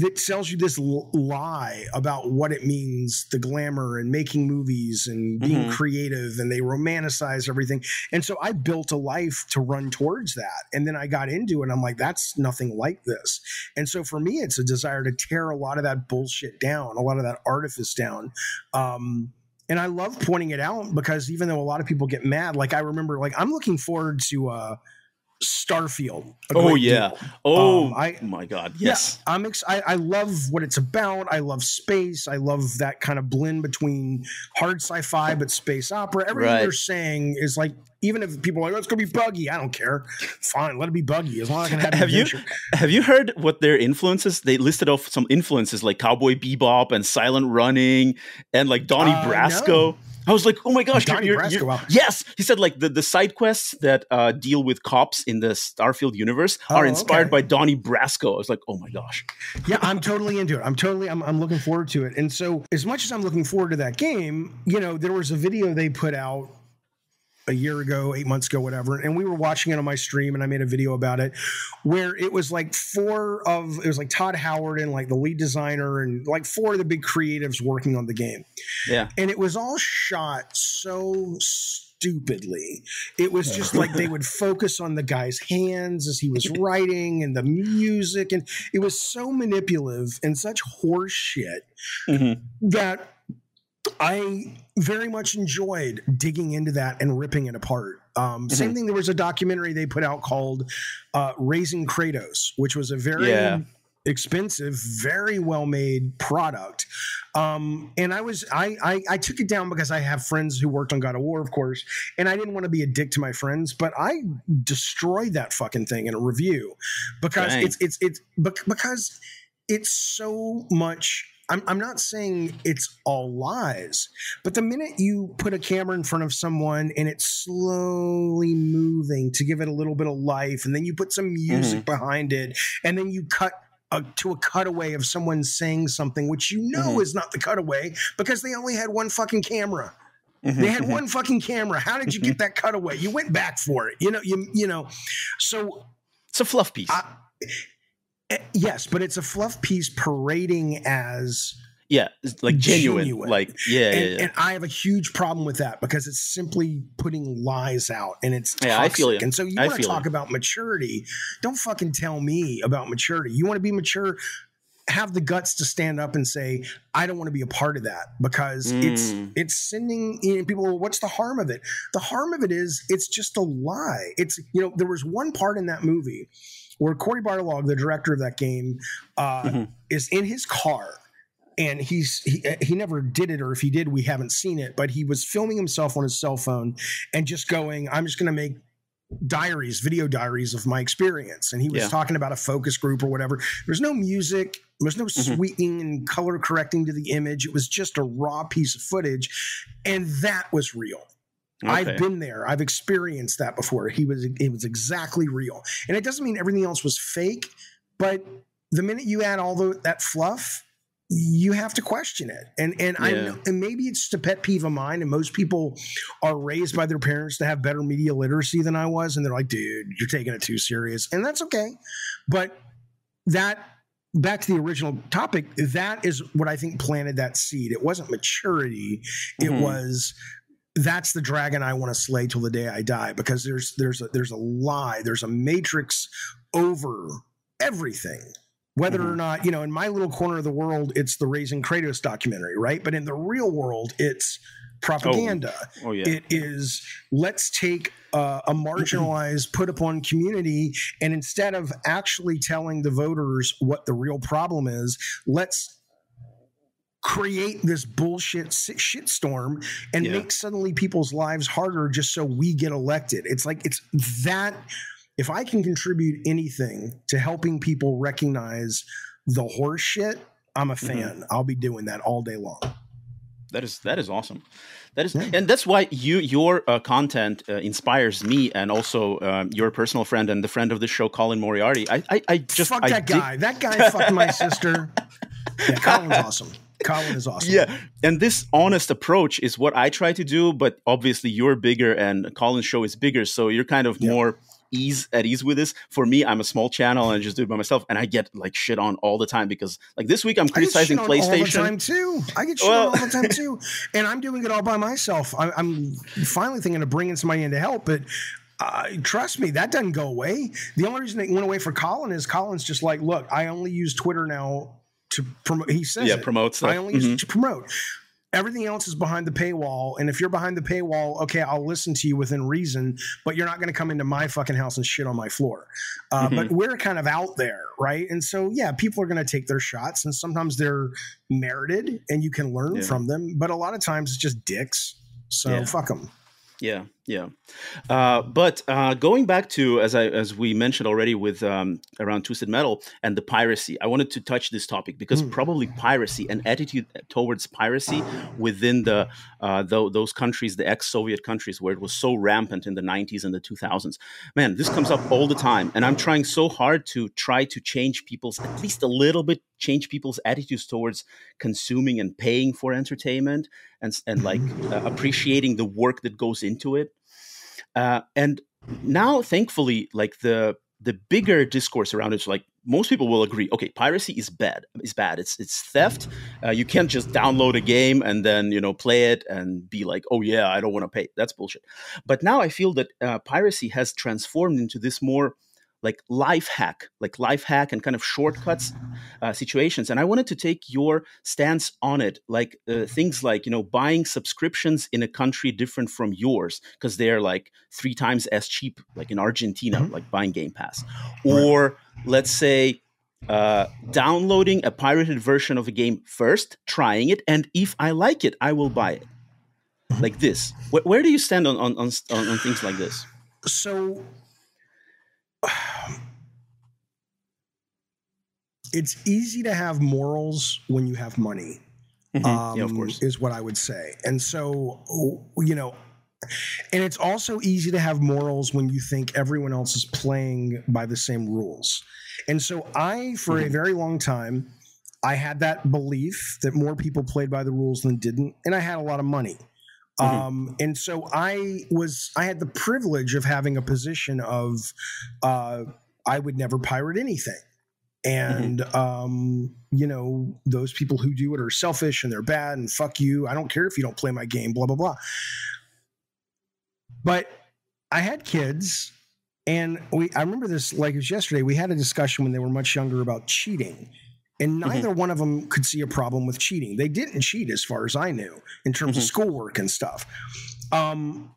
that sells you this l- lie about what it means the glamour and making movies and being Mhm. creative and they romanticize everything. And so i built a life to run towards that. And then i got into it and i'm like that's nothing like this. And so for me it's a desire to tear a lot of that bullshit down a lot of that artifice down. Um and I love pointing it out because even though a lot of people get mad, like I remember, like I'm looking forward to uh Starfield. oh yeah. deal. Oh Um, I- my God. Yes. Yeah, I'm ex- I, I love what it's about. I love space. I love that kind of blend between hard sci-fi but space opera. Everything Right. they're saying is like, even if people are like, oh, it's gonna be buggy, I don't care. Fine, let it be buggy as long as I can have, Have you- Have you heard what their influences? They listed off some influences like Cowboy Bebop and Silent Running and like Donnie Uh, Brasco. no. I was like, oh my gosh, Donnie you're- Brasco, you're- yes. He said like the, the side quests that uh, deal with cops in the Starfield universe are Oh, inspired okay. by Donnie Brasco. I was like, oh my gosh. yeah, I'm totally into it. I'm totally, I'm, I'm looking forward to it. And so, as much as I'm looking forward to that game, you know, there was a video they put out a year ago, eight months ago, whatever, and we were watching it on my stream, and I made a video about it, where it was like four of it was like Todd Howard and like the lead designer and like four of the big creatives working on the game, Yeah. and it was all shot so stupidly. It was just like they would focus on the guy's hands as he was writing and the music, and it was so manipulative and such horse shit Mhm. that I very much enjoyed digging into that and ripping it apart. Um, Same Mhm. thing. There was a documentary they put out called uh, "Raising Kratos," which was a very Yeah. expensive, very well made product. Um, and I was I, I I took it down because I have friends who worked on God of War, of course, and I didn't want to be a dick to my friends, but I destroyed that fucking thing in a review because Dang. it's it's it's because it's so much. I'm, I'm not saying it's all lies, but the minute you put a camera in front of someone and it's slowly moving to give it a little bit of life, and then you put some music behind it, and then you cut a, to a cutaway of someone saying something, which you know Mhm. is not the cutaway because they only had one fucking camera. Mhm. They had one fucking camera. How did you get that cutaway? You went back for it. You know, you you know. So It's a fluff piece. I, yes, but it's a fluff piece parading as yeah. Like genuine. genuine. Like, yeah, and, yeah, yeah. and I have a huge problem with that because it's simply putting lies out and it's toxic. Yeah, I feel you. And so you want to talk about maturity. Don't fucking tell me about maturity. You want to be mature? have the guts to stand up and say i don't want to be a part of that because mm. it's it's sending you know, people what's the harm of it the harm of it is it's just a lie it's you know there was one part in that movie where Cory Barlog, the director of that game, uh, mm-hmm. is in his car and he's he, he never did it or if he did we haven't seen it but he was filming himself on his cell phone and just going i'm just going to make diaries video diaries of my experience and he was yeah. talking about a focus group or whatever there's no music there's no mm-hmm. sweetening and color correcting to the image it was just a raw piece of footage and that was real Okay. I've been there. I've experienced that before. He was it was exactly real. And it doesn't mean everything else was fake, but the minute you add all the, that fluff, you have to question it. And and yeah. I know, and maybe it's just a pet peeve of mine. And most people are raised by their parents to have better media literacy than I was, and they're like, "Dude, you're taking it too serious," and that's okay. But that back to the original topic, that is what I think planted that seed. It wasn't maturity; it mm-hmm. was that's the dragon I want to slay till the day I die because there's there's a, there's a lie, there's a matrix over everything. Whether mm-hmm. or not, you know, in my little corner of the world, it's the Raising Kratos documentary, right? But in the real world, it's propaganda. Oh, oh yeah. It is let's take uh, a marginalized, put upon community, and instead of actually telling the voters what the real problem is, let's create this bullshit shitstorm and yeah. make suddenly people's lives harder just so we get elected. It's like it's that if I can contribute anything to helping people recognize the horse shit, I'm a mm-hmm. fan. Mm-hmm. I'll be doing that all day long. That is that is awesome. That is, yeah. and that's why you your uh, content uh, inspires me, and also um, your personal friend and the friend of the show, Colin Moriarty. I I, I just fuck that I guy. Did... That guy fucked my sister. Yeah, Colin's awesome. Colin is awesome. Yeah, and this honest approach is what I try to do. But obviously, you're bigger, and Colin's show is bigger, so you're kind of yeah. more ease at ease with this. For me, I'm a small channel and I just do it by myself, and I get like shit on all the time because like this week I'm criticizing I PlayStation all the time too. I get shit well, on all the time too, and I'm doing it all by myself. I, am finally thinking of bringing somebody in to help, but. Uh, trust me, that doesn't go away. The only reason it went away for Colin is Colin's just like, look, I only use Twitter now to promote. He says, "Yeah, promotes. I only mm-hmm. use it to promote." Everything else is behind the paywall, and if you're behind the paywall, okay, I'll listen to you within reason, but you're not going to come into my fucking house and shit on my floor. Uh, mm-hmm. But we're kind of out there, right? And so, yeah, people are going to take their shots, and sometimes they're merited, and you can learn yeah. from them. But a lot of times, it's just dicks. So yeah. fuck them. Yeah, yeah. Uh, but uh, going back to as I as we mentioned already with um, around Twisted Metal and the piracy, I wanted to touch this topic because mm. probably piracy and attitude towards piracy within the, uh, the those countries, the ex-Soviet countries, where it was so rampant in the '90s and the 2000s. Man, this comes up all the time, and I'm trying so hard to try to change people's at least a little bit change people's attitudes towards consuming and paying for entertainment and and like uh, appreciating the work that goes into it uh, and now thankfully like the the bigger discourse around it like most people will agree okay piracy is bad is bad. It's it's theft. Uh, you can't just download a game and then you know play it and be like oh yeah i don't want to pay. That's bullshit. But now i feel that uh, piracy has transformed into this more like life hack, like life hack and kind of shortcuts uh, situations. And I wanted to take your stance on it, like uh, things like, you know, buying subscriptions in a country different from yours, because they're like three times as cheap, like in Argentina, mm-hmm. like buying Game Pass. Or right. let's say, uh, downloading a pirated version of a game first, trying it, and if I like it, I will buy it. Mm-hmm. Like this. Where, where do you stand on, on, on, on things like this? So it's easy to have morals when you have money. Mm-hmm. Um, yeah, of course, is what I would say. And so, you know, and it's also easy to have morals when you think everyone else is playing by the same rules. And so, I, for mm-hmm. a very long time, I had that belief that more people played by the rules than didn't, and I had a lot of money. Mm-hmm. Um, and so I was, I had the privilege of having a position of, uh, I would never pirate anything. And, mm-hmm. um, you know, those people who do it are selfish and they're bad and fuck you. I don't care if you don't play my game, blah, blah, blah. But I had kids and we, I remember this like it was yesterday. We had a discussion when they were much younger about cheating and neither mm-hmm. one of them could see a problem with cheating. They didn't cheat, as far as I knew, in terms mm-hmm. of schoolwork and stuff. Um,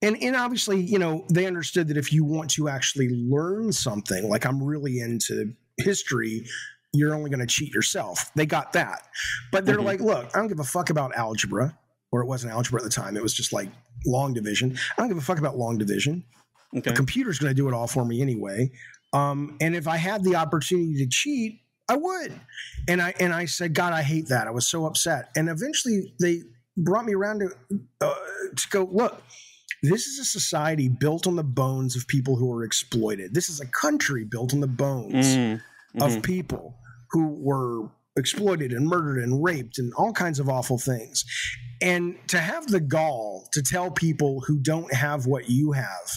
and and obviously, you know, they understood that if you want to actually learn something, like I'm really into history, you're only going to cheat yourself. They got that, but they're mm-hmm. like, look, I don't give a fuck about algebra, or it wasn't algebra at the time. It was just like long division. I don't give a fuck about long division. Okay. The computer's going to do it all for me anyway. Um, and if I had the opportunity to cheat, I would. And I and I said, God, I hate that. I was so upset. And eventually, they brought me around to uh, to go look. This is a society built on the bones of people who were exploited. This is a country built on the bones mm-hmm. of people who were exploited and murdered and raped and all kinds of awful things. And to have the gall to tell people who don't have what you have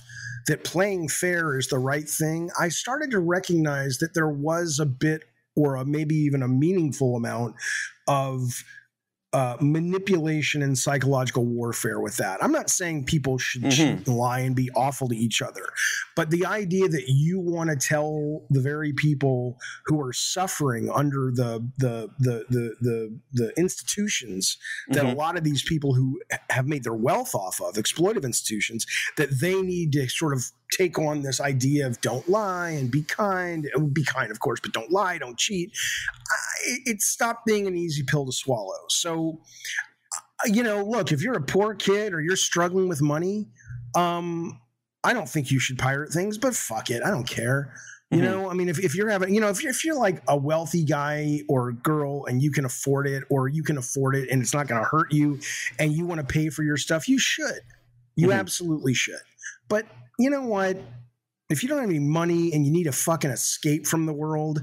that playing fair is the right thing, I started to recognize that there was a bit or a, maybe even a meaningful amount of uh, manipulation and psychological warfare with that. I'm not saying people should mm-hmm. cheat and lie and be awful to each other, but the idea that you want to tell the very people who are suffering under the the the the the, the institutions that mm-hmm. a lot of these people who have made their wealth off of exploitive institutions that they need to sort of take on this idea of don't lie and be kind be kind of course but don't lie don't cheat it stopped being an easy pill to swallow so uh, you know look if you're a poor kid or you're struggling with money um i don't think you should pirate things but fuck it i don't care you mm-hmm. know i mean if, if you're having you know if you're, if you're like a wealthy guy or girl and you can afford it or you can afford it and it's not going to hurt you and you want to pay for your stuff you should you mm-hmm. absolutely should but you know what? If you don't have any money and you need a fucking escape from the world,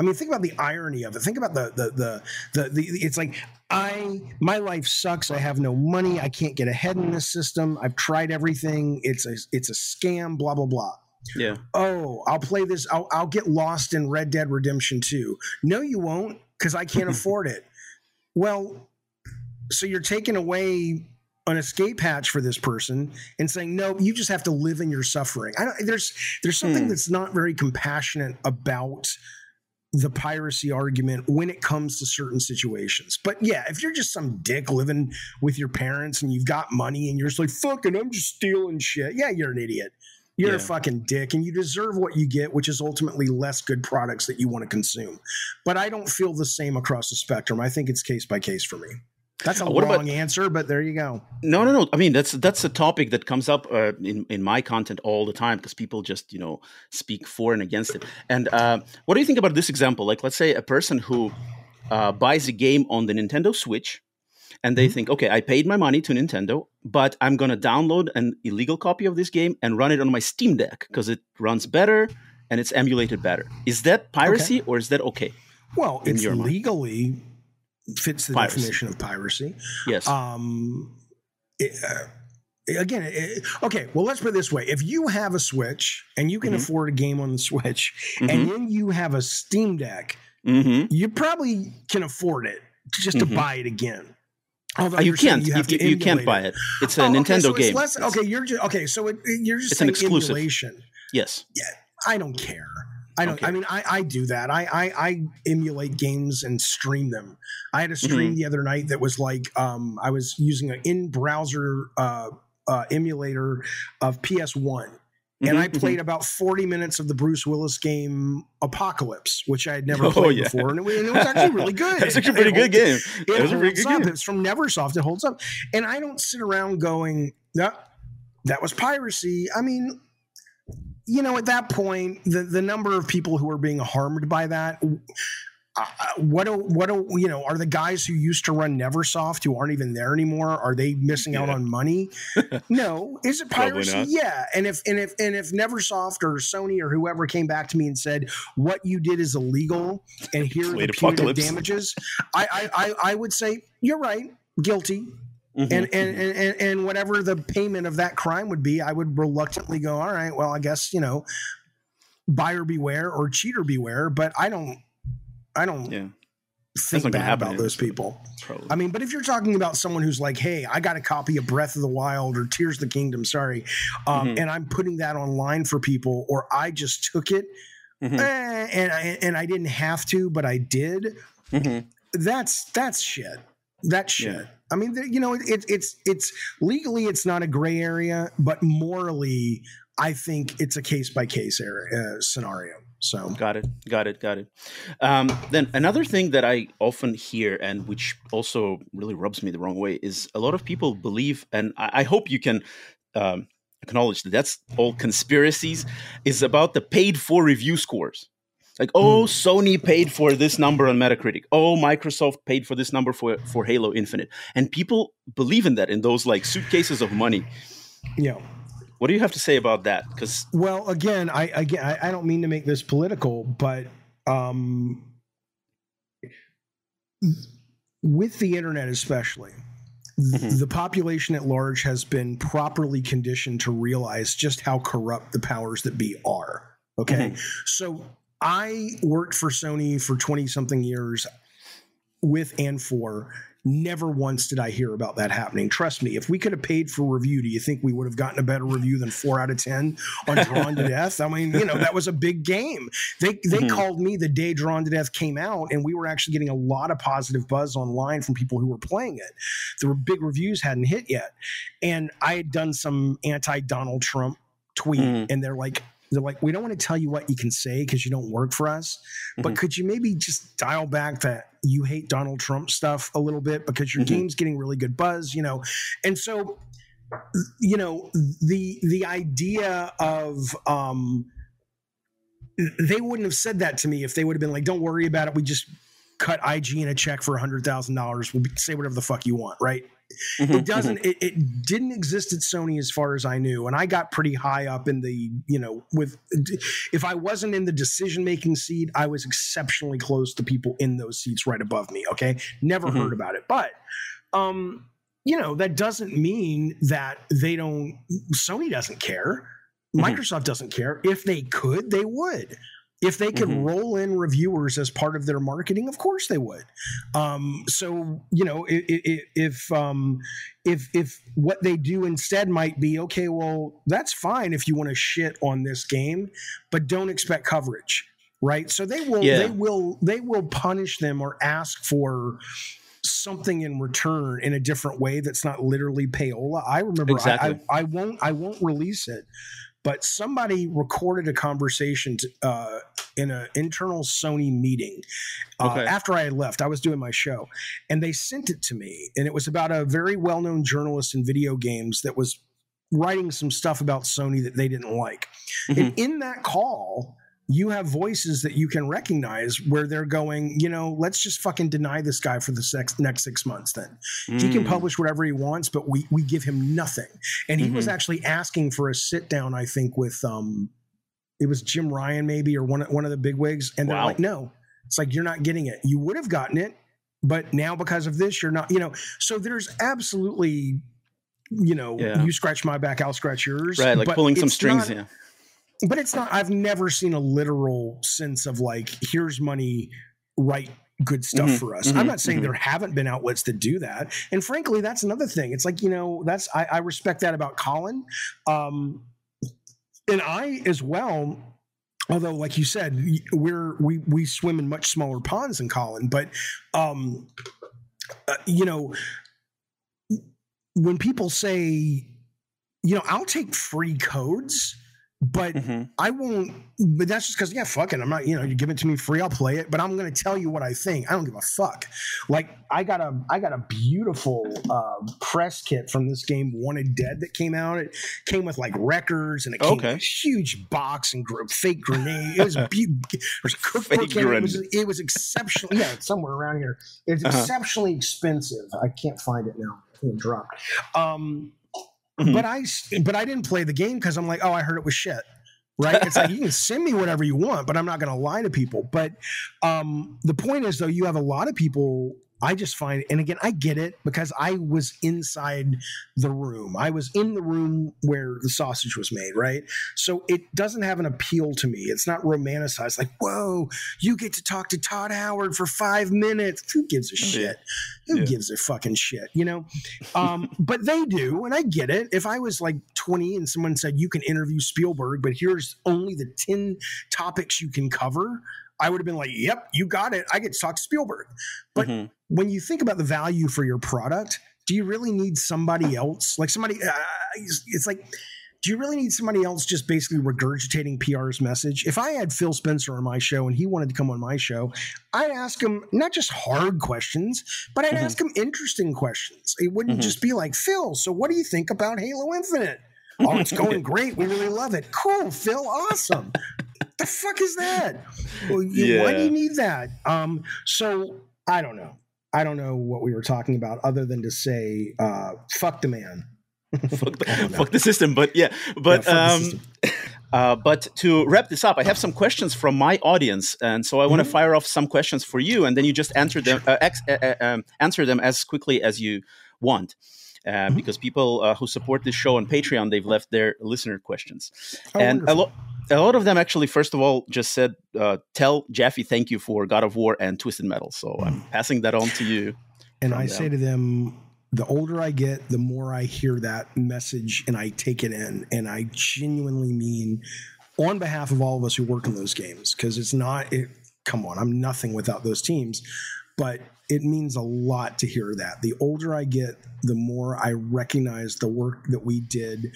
I mean, think about the irony of it. Think about the the the the, the it's like I my life sucks. I have no money. I can't get ahead in this system. I've tried everything. It's a it's a scam. Blah blah blah. Yeah. Oh, I'll play this. I'll I'll get lost in Red Dead Redemption 2. No, you won't, because I can't afford it. Well, so you're taking away an escape hatch for this person and saying no you just have to live in your suffering I don't, there's there's something hmm. that's not very compassionate about the piracy argument when it comes to certain situations but yeah if you're just some dick living with your parents and you've got money and you're just like fucking i'm just stealing shit yeah you're an idiot you're yeah. a fucking dick and you deserve what you get, which is ultimately less good products that you want to consume. But I don't feel the same across the spectrum. I think it's case by case for me. That's a what long about, answer, but there you go. No, no, no. I mean, that's that's a topic that comes up uh, in in my content all the time because people just you know speak for and against it. And uh, what do you think about this example? Like, let's say a person who uh, buys a game on the Nintendo Switch, and they mm-hmm. think, okay, I paid my money to Nintendo, but I'm gonna download an illegal copy of this game and run it on my Steam Deck because it runs better and it's emulated better. Is that piracy okay. or is that okay? Well, it's legally fits the piracy. definition of piracy. Yes. Um, it, uh, again, it, okay. Well, let's put it this way: if you have a Switch and you can mm-hmm. afford a game on the Switch, mm-hmm. and then you have a Steam Deck, mm-hmm. you probably can afford it just to mm-hmm. buy it again. Although you can't, you, you, you can't buy it. It's a oh, Nintendo okay, so game. Less, okay, you're just okay. So it, you're just it's an exclusive. Emulation. Yes. Yeah, I don't care. I don't. Okay. I mean, I, I do that. I, I, I emulate games and stream them. I had a stream mm-hmm. the other night that was like um, I was using an in browser uh, uh, emulator of PS One. Mm-hmm, and I mm-hmm. played mm-hmm. about 40 minutes of the Bruce Willis game Apocalypse, which I had never oh, played yeah. before. And it, and it, was actually really good. It's actually a pretty good game. It, it was a pretty good up. game. It's from Neversoft. It holds up. And I don't sit around going, yeah, that was piracy. I mean, you know, at that point, the the number of people who are being harmed by that. Uh, what do, what do, you know are the guys who used to run neversoft who aren't even there anymore are they missing yeah. out on money? No. Is it piracy? yeah. And if and if and if neversoft or sony or whoever came back to me and said what you did is illegal and here are the punitive damages I, I i i would say you're right. Guilty Mm-hmm. And, and, and and whatever the payment of that crime would be, I would reluctantly go, all right, well, I guess you know, buyer beware or cheater beware. But I don't, I don't yeah. think bad about those people. Probably. I mean, but if you're talking about someone who's like, hey, I got a copy of Breath of the Wild or Tears of the Kingdom, sorry, um, mm-hmm. and I'm putting that online for people, or I just took it mm-hmm. eh, and I, and I didn't have to, but I did. Mm-hmm. That's that's shit. That shit. Yeah. I mean, you know, it, it's it's legally it's not a gray area, but morally, I think it's a case by case scenario. So got it, got it, got it. Um, then another thing that I often hear, and which also really rubs me the wrong way, is a lot of people believe, and I, I hope you can um, acknowledge that that's all conspiracies. Is about the paid for review scores. Like, oh. Sony paid for this number on Metacritic. Oh, Microsoft paid for this number for for Halo Infinite, and people believe in that in those like suitcases of money. Yeah. What do you have to say about that? Because well, again, I again I, I don't mean to make this political, but um, with the internet especially, mm-hmm. the population at large has been properly conditioned to realize just how corrupt the powers that be are. Okay, mm-hmm. so I worked for Sony for 20 something years with and for Never once did I hear about that happening. Trust me, if we could have paid for review, do you think we would have gotten a better review than four out of ten on Drawn to Death? I mean, you know, that was a big game. They they mm-hmm. called me the day Drawn to Death came out, and we were actually getting a lot of positive buzz online from people who were playing it. The big reviews hadn't hit yet, and I had done some anti Donald Trump tweet, mm-hmm. and they're like, they're like, we don't want to tell you what you can say because you don't work for us, but mm-hmm. could you maybe just dial back that you hate Donald Trump stuff a little bit because your mm-hmm. game's getting really good buzz, you know? And so, you know, the the idea of um they wouldn't have said that to me if they would have been like, don't worry about it. We just cut IGN a check for a hundred thousand dollars. We'll say whatever the fuck you want, right? Mm-hmm, it doesn't. Mm-hmm. It, it, didn't exist at Sony as far as I knew, and I got pretty high up in the you know with. If I wasn't in the decision making seat, I was exceptionally close to people in those seats right above me. Okay, never mm-hmm. heard about it, but um, you know that doesn't mean that they don't. Sony doesn't care. Mm-hmm. Microsoft doesn't care. If they could, they would. If they could mm-hmm. roll in reviewers as part of their marketing, of course they would. Um, so you know, if if, um, if if what they do instead might be okay, well, that's fine if you want to shit on this game, but don't expect coverage, right? So they will yeah. they will they will punish them or ask for something in return in a different way that's not literally payola. I remember exactly. I, I, I won't I won't release it but somebody recorded a conversation to, uh, in an internal Sony meeting uh, okay. after I had left. I was doing my show, and they sent it to me, and it was about a very well-known journalist in video games that was writing some stuff about Sony that they didn't like. Mm-hmm. And in that call, you have voices that you can recognize where they're going, you know, let's just fucking deny this guy for the sex, next six months then. Mm. He can mm. publish whatever he wants, but we we give him nothing. And he mm-hmm. was actually asking for a sit down, I think, with um it was Jim Ryan maybe or one one of the big wigs. And they're like, no, it's like you're not getting it. You would have gotten it, but now because of this, you're not, you know. So there's absolutely you know, yeah. you scratch my back, I'll scratch yours. Right, like pulling some strings, not, yeah but it's not i've never seen a literal sense of like here's money write good stuff mm-hmm, for us. mm-hmm, i'm not saying mm-hmm. there haven't been outlets that do that. And frankly that's another thing. It's like you know that's i, I respect that about colin. Um, and i as well although like you said we're we we swim in much smaller ponds than colin but um uh, you know when people say you know i'll take free codes but mm-hmm. I won't. But that's just because, yeah, fuck it. I'm not, you know, you give it to me free, I'll play it. But I'm going to tell you what I think. I don't give a fuck. Like I got a, I got a beautiful uh, press kit from this game, Wanted Dead, that came out. It came with like records and it came okay. with a huge box and gr- fake grenade. It was be- there's a cookbook. It. was, it was exceptional. Yeah, it's somewhere around here. It's uh-huh. exceptionally expensive. I can't find it now. It dropped. Um, Mm-hmm. But I but I didn't play the game because I'm like, oh, I heard it was shit. Right? It's like you can send me whatever you want, but I'm not going to lie to people. But um, the point is, though, you have a lot of people I just find, and again, I get it because I was inside the room. I was in the room where the sausage was made, right? So it doesn't have an appeal to me. It's not romanticized like, whoa, you get to talk to Todd Howard for five minutes. Who gives a shit? Who yeah. gives a fucking shit, you know? Um, but they do, and I get it. If I was like 20 and someone said, you can interview Spielberg, but here's only the 10 topics you can cover, I would have been like, yep, you got it. I get to talk to Spielberg. But mm-hmm. when you think about the value for your product, do you really need somebody else? Like somebody, uh, it's like, do you really need somebody else just basically regurgitating PR's message? If I had Phil Spencer on my show and he wanted to come on my show, I'd ask him not just hard questions, but I'd mm-hmm. ask him interesting questions. It wouldn't mm-hmm. just be like, Phil, so what do you think about Halo Infinite? Oh, it's going great. We really love it. Cool, Phil. Awesome. The fuck is that? Well, yeah. Why do you need that? Um, so I don't know. I don't know what we were talking about other than to say, uh, fuck the man. fuck, the, fuck, the, system. But yeah, but yeah, um, uh, but to wrap this up, I have some questions from my audience, and so I want to mm-hmm. fire off some questions for you, and then you just answer them, uh, ex- uh, uh, um, answer them as quickly as you want. Uh, mm-hmm. Because people uh, who support this show on Patreon, they've left their listener questions, oh, and wonderful. a lot a lot of them actually, first of all, just said, uh, "Tell Jaffe thank you for God of War and Twisted Metal." So I'm passing that on to you. And I them. say to them, the older I get, the more I hear that message and I take it in, and I genuinely mean, on behalf of all of us who work in those games, because it's not. It, come on, I'm nothing without those teams, but it means a lot to hear that. The older I get, the more I recognize the work that we did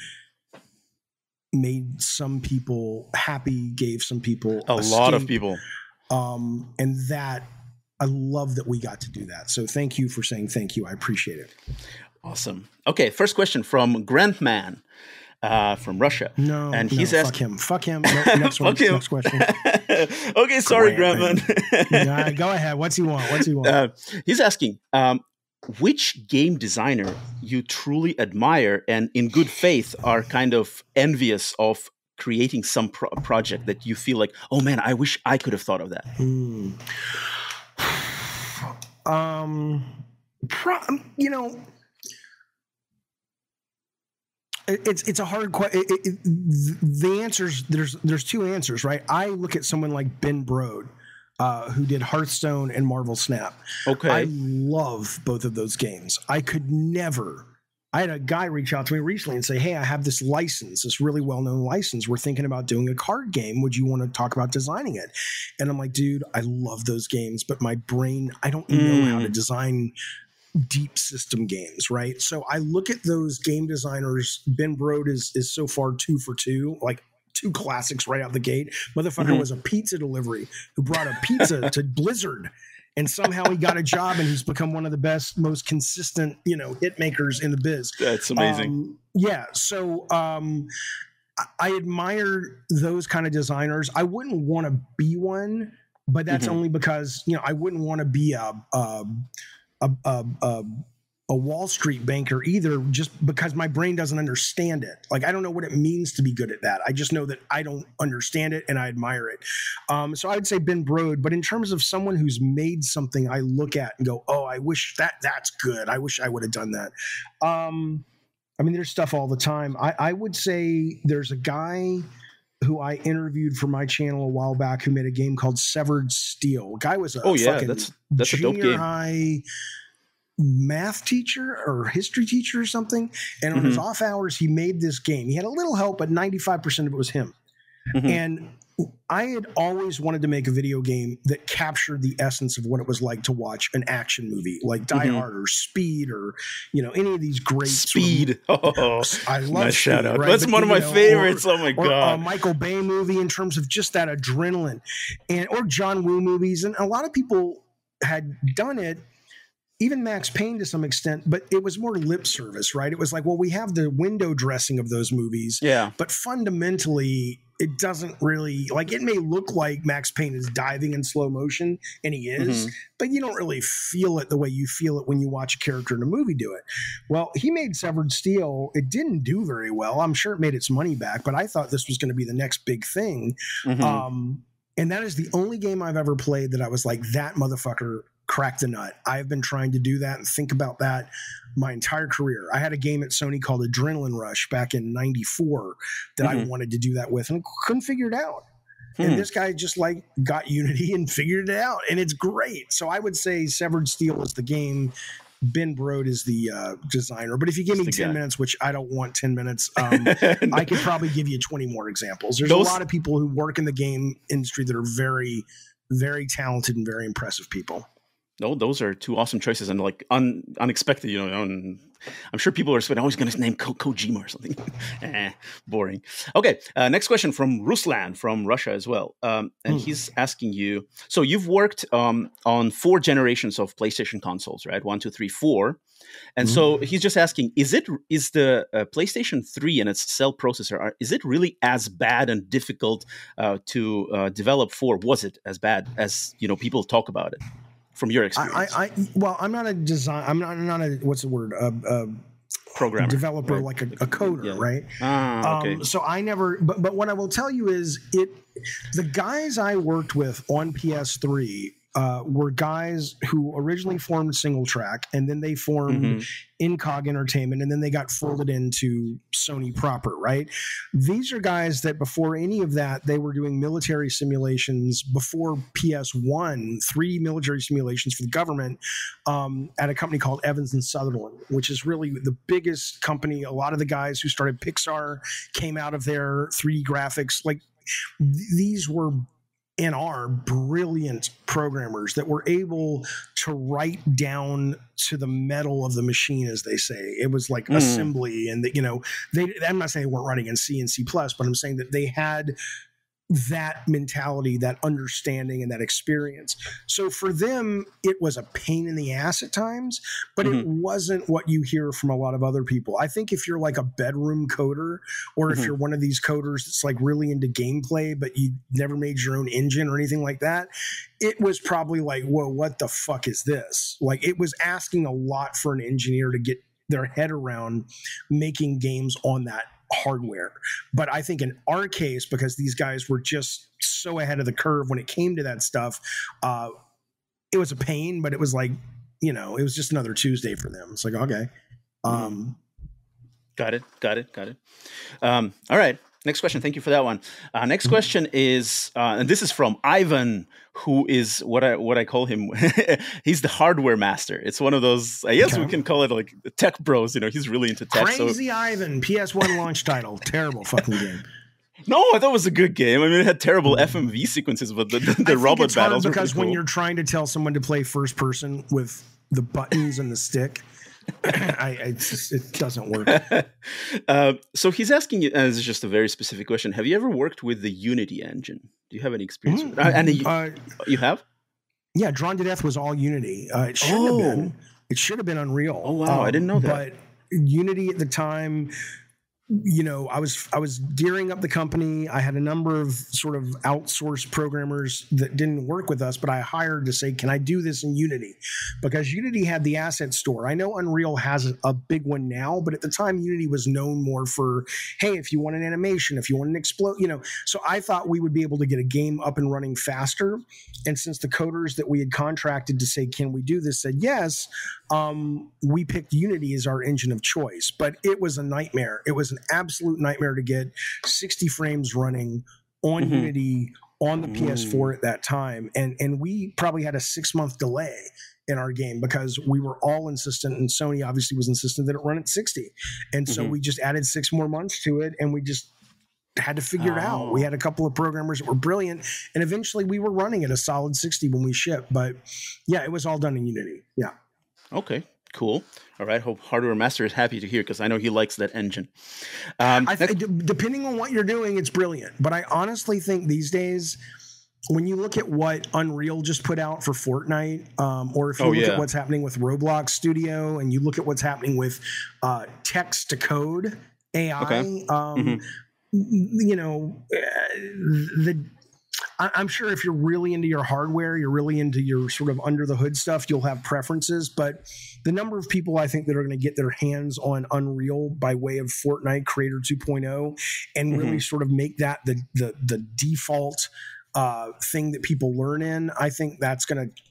made some people happy, gave some people a, a lot of people. Um, and that I love that we got to do that. So thank you for saying thank you. I appreciate it. Awesome. Okay, first question from Grandman. Uh, from Russia. No, and he's no, asked, fuck him. Fuck him. No, next one. fuck him. Next question. okay, sorry, Grandman. nah, go ahead. What's he want? What's he want? Uh, he's asking, um, which game designer you truly admire and in good faith are kind of envious of creating some pro- project that you feel like oh man i wish i could have thought of that hmm. um pro- you know it's it's a hard question. the answers there's there's two answers, right? I look at someone like Ben Brode, uh, who did Hearthstone and Marvel Snap. Okay. I love both of those games. I could never. I had a guy reach out to me recently and say, Hey, I have this license, this really well known license. We're thinking about doing a card game. Would you want to talk about designing it? And I'm like, Dude, I love those games, but my brain, I don't mm. know how to mm. design deep system games, right? So I look at those game designers. Ben Brode is is so far two for two. Like two classics right out the gate. Motherfucker mm-hmm. was a pizza delivery who brought a pizza to Blizzard. And somehow he got a job and he's become one of the best, most consistent, you know, hit makers in the biz. That's amazing. Um, yeah. So um, I admire those kind of designers. I wouldn't want to be one, but that's mm-hmm. only because, you know, I wouldn't want to be a, a, a, a, a Wall Street banker either, just because my brain doesn't understand it. Like I don't know what it means to be good at that. I just know that I don't understand it and I admire it. Um, so I would say Ben Brode, but in terms of someone who's made something, I look at and go, "Oh, I wish that that's good. I wish I would have done that." Um, I mean, there's stuff all the time. I, I would say there's a guy who I interviewed for my channel a while back who made a game called Severed Steel. Guy was a oh yeah, that's that's a dope game. High, math teacher or history teacher or something. And on mm-hmm. his off hours, he made this game. He had a little help, but 95% of it was him. Mm-hmm. And I had always wanted to make a video game that captured the essence of what it was like to watch an action movie like Die mm-hmm. Hard or Speed or you know any of these great Speed. Sort of, oh, I love nice Speed, shout out. Right? That's but, one of my know, favorites. Or, oh my god, a Michael Bay movie in terms of just that adrenaline, and or John Woo movies, and a lot of people had done it even Max Payne to some extent, but it was more lip service, right? It was like, well, we have the window dressing of those movies, yeah, but fundamentally, it doesn't really like. It may look like Max Payne is diving in slow motion, and he is, mm-hmm. but you don't really feel it the way you feel it when you watch a character in a movie do it. Well, he made Severed Steel. It didn't do very well. I'm sure it made its money back, but I thought this was going to be the next big thing. Mm-hmm. Um, and that is the only game I've ever played that I was like, that motherfucker crack the nut. I've been trying to do that and think about that my entire career. I had a game at Sony called Adrenaline Rush back in 94 that mm-hmm. I wanted to do that with and couldn't figure it out. Hmm. And this guy just like got Unity and figured it out, and it's great. So I would say Severed Steel is the game Ben Brode is the uh, designer. But if you give me 10 guy. minutes, which I don't want 10 minutes, um. I could probably give you 20 more examples. There's Those, a lot of people who work in the game industry that are very, very talented and very impressive people. No, those are two awesome choices and like un, unexpected, you know, un, I'm sure people are saying, always going to name Ko- Kojima or something. eh, boring. Okay, uh, next question from Ruslan from Russia as well. Um, and hmm. he's asking you so you've worked um, on four generations of PlayStation consoles, right? One, two, three, four. And mm. so hmm. he's just asking: Is it is the uh, PlayStation Three and its cell processor are, is it really as bad and difficult uh, to uh, develop for? Was it as bad as you know people talk about it? From your experience? I, I, well, I'm not a design. I'm not, I'm not a what's the word? A, a programmer, developer, right. like a, a coder, yeah. right? Ah, okay. Um, so I never. But but what I will tell you is it. The guys I worked with on PS3 uh, were guys who originally formed SingleTrac and then they formed mm-hmm. incog entertainment and then they got folded into sony proper right these are guys that before any of that they were doing military simulations before ps1 three military simulations for the government um, at a company called evans and sutherland which is really the biggest company a lot of the guys who started pixar came out of their 3d graphics like these were and are brilliant programmers that were able to write down to the metal of the machine, as they say. It was like mm. assembly, and that you know, they. I'm not saying they weren't writing in C and C plus, but I'm saying that they had that mentality, that understanding, and that experience. So for them, it was a pain in the ass at times, but mm-hmm. it wasn't what you hear from a lot of other people. I think if you're like a bedroom coder, or mm-hmm. if you're one of these coders that's like really into gameplay, but you never made your own engine or anything like that, it was probably like, whoa, what the fuck is this? Like it was asking a lot for an engineer to get their head around making games on that hardware. But I think in our case, because these guys were just so ahead of the curve when it came to that stuff, uh, it was a pain, but it was like, you know, it was just another Tuesday for them. It's like, okay. Um, got it. Got it. Got it. Um, all right. Next question. Thank you for that one. Uh, next mm-hmm. question is, uh, and this is from Ivan, who is what I what I call him. he's the hardware master. It's one of those. I guess okay. we can call it like tech bros. You know, he's really into tech. Crazy so. Ivan, PS1 launch title. Terrible fucking game. No, I thought it was a good game. I mean, it had terrible FMV sequences, but the, the, the robot battles because cool. when you're trying to tell someone to play first person with the buttons and the stick I, I just, it doesn't work. uh, so he's asking you, and this is just a very specific question. Have you ever worked with the Unity engine? Do you have any experience mm-hmm. with it? And you, uh, you have? Yeah, Drawn to Death was all Unity. Uh, it should oh. have been. It should have been Unreal. Oh wow, um, I didn't know that. But Unity at the time you know i was i was gearing up the company. I had a number of sort of outsourced programmers that didn't work with us but i hired to say can i do this in unity? Because unity had the asset store. I know unreal has a big one now but at the time unity was known more for hey if you want an animation if you want an explode you know so i thought we would be able to get a game up and running faster. And since the coders that we had contracted to say can we do this? said yes um, we picked unity as our engine of choice but it was a nightmare it was an absolute nightmare to get 60 frames running on mm-hmm. Unity on the PS4 mm. at that time, and and we probably had a six month delay in our game because we were all insistent, and Sony obviously was insistent that it run at 60, and so mm-hmm. we just added six more months to it, and we just had to figure oh. it out. We had a couple of programmers that were brilliant, and eventually we were running at a solid 60 when we shipped. But yeah, it was all done in Unity. Yeah. Okay, Cool. All right. Hope Hardware Master is happy to hear because I know he likes that engine. Um, th- depending on what you're doing, it's brilliant. But I honestly think these days, when you look at what Unreal just put out for Fortnite, um, or if you oh, look yeah. at what's happening with Roblox Studio, and you look at what's happening with uh, text to code AI, okay. um, mm-hmm. you know, uh, the I'm sure if you're really into your hardware, you're really into your sort of under the hood stuff, you'll have preferences. But the number of people I think that are going to get their hands on Unreal by way of Fortnite Creator 2.0 and mm-hmm. really sort of make that the the, the default uh, thing that people learn in, I think that's going to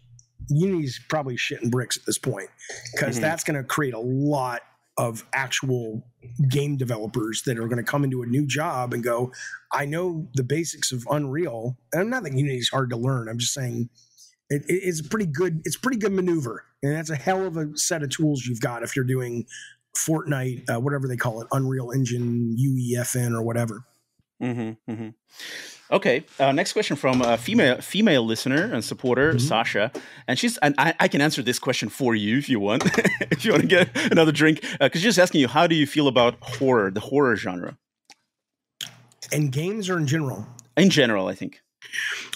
Unity's probably shitting bricks at this point because Mhm. that's going to create a lot of actual game developers that are going to come into a new job and go, I know the basics of Unreal. And I'm not that Unity's hard to learn. I'm just saying it, it- it's a pretty good. It's pretty good maneuver, and that's a hell of a set of tools you've got if you're doing Fortnite, uh, whatever they call it, Unreal Engine, UEFN, or whatever. Mm-hmm, mm-hmm. Okay. Uh, next question from a female female listener and supporter, Mhm. Sasha, and she's and I, I can answer this question for you if you want. if you want to get another drink, because she's asking you, how do you feel about horror, the horror genre And games are in general. in general? I think.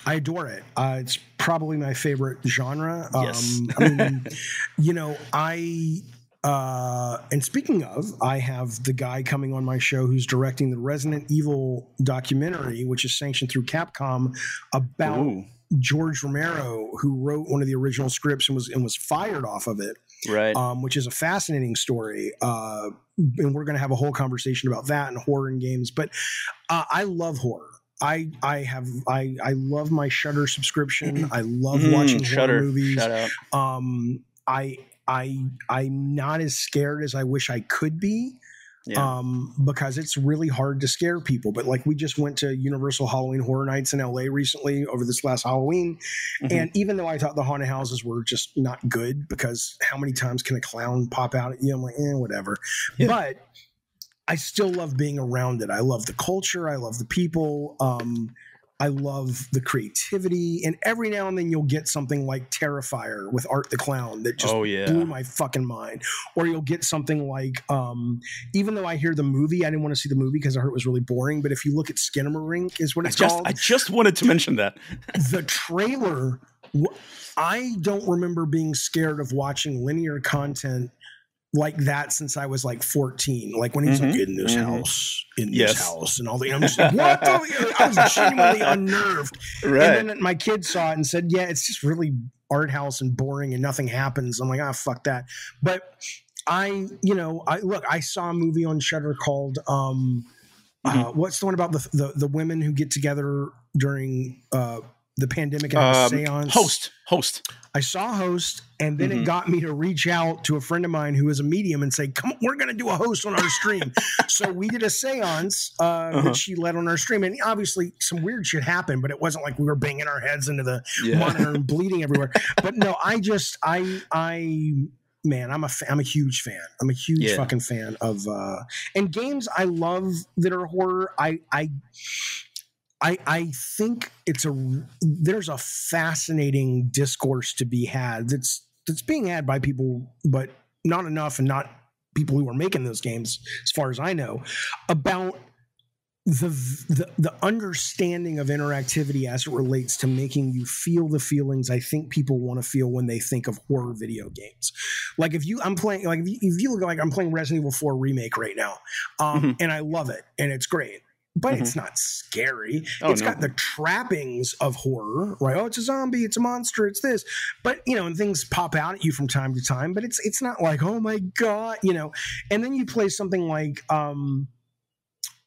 I adore it. Uh, it's probably my favorite genre. Yes. Um, I mean, you know, I. Uh, and speaking of, I have the guy coming on my show who's directing the Resident Evil documentary, which is sanctioned through Capcom, about Ooh, George Romero, who wrote one of the original scripts and was and was fired off of it, right. um, which is a fascinating story. Uh, and we're going to have a whole conversation about that and horror in games. But uh, I love horror. I I have I I love my Shudder subscription. I love Mm, watching Shudder. horror movies. Um, I I I'm not as scared as I wish I could be Yeah. um, because it's really hard to scare people. But like we just went to Universal Halloween Horror Nights in LA recently over this last Halloween, Mhm. and even though I thought the haunted houses were just not good because how many times can a clown pop out at you? I'm like, eh, whatever. Yeah. But I still love being around it. I love the culture. I love the people. Um, I love the creativity, and every now and then you'll get something like Terrifier with Art the Clown that just oh yeah. blew my fucking mind. Or you'll get something like, um, even though I hear the movie, I didn't want to see the movie because I heard it was really boring. But if you look at Skinamarink, is what I it's just called. I just wanted to mention that. the trailer. I don't remember being scared of watching linear content like that since I was like 14. Like when he's like Mhm, in this mhm. house, in Yes. this house, and all the. I'm just like, what? the? I was genuinely unnerved. Right. And then my kids saw it and said, "Yeah, it's just really art house and boring, and nothing happens." I'm like, "Ah, fuck that." But I, you know, I look. I saw a movie on Shudder called, um, Mm-hmm. uh, what's the one about the, the the women who get together during uh, the pandemic and Um, seance? host. Host. I saw host, and then Mhm. it got me to reach out to a friend of mine who is a medium and say, "Come, we're going to do a host on our stream." so we did a seance uh, Uh-huh. that she led on our stream, and obviously some weird shit happened, but it wasn't like we were banging our heads into the Yeah. monitor and bleeding everywhere. But no, I just, I, I. Man, I'm a I'm a huge fan. I'm a huge Yeah. fucking fan of uh and games I love that are horror. I I I I think it's a there's a fascinating discourse to be had that's that's being had by people, but not enough, and not people who are making those games, as far as I know, about the the, the understanding of interactivity as it relates to making you feel the feelings I think people want to feel when they think of horror video games. Like if you, I'm playing, like if you, if you look like I'm playing Resident Evil 4 remake right now, um, Mhm. and I love it, and it's great. But Mhm. it's not scary. Oh, It's no. got the trappings of horror, right? Oh, it's a zombie, it's a monster, it's this. But you know, and things pop out at you from time to time. But it's it's not like, oh my god, you know. And then you play something like um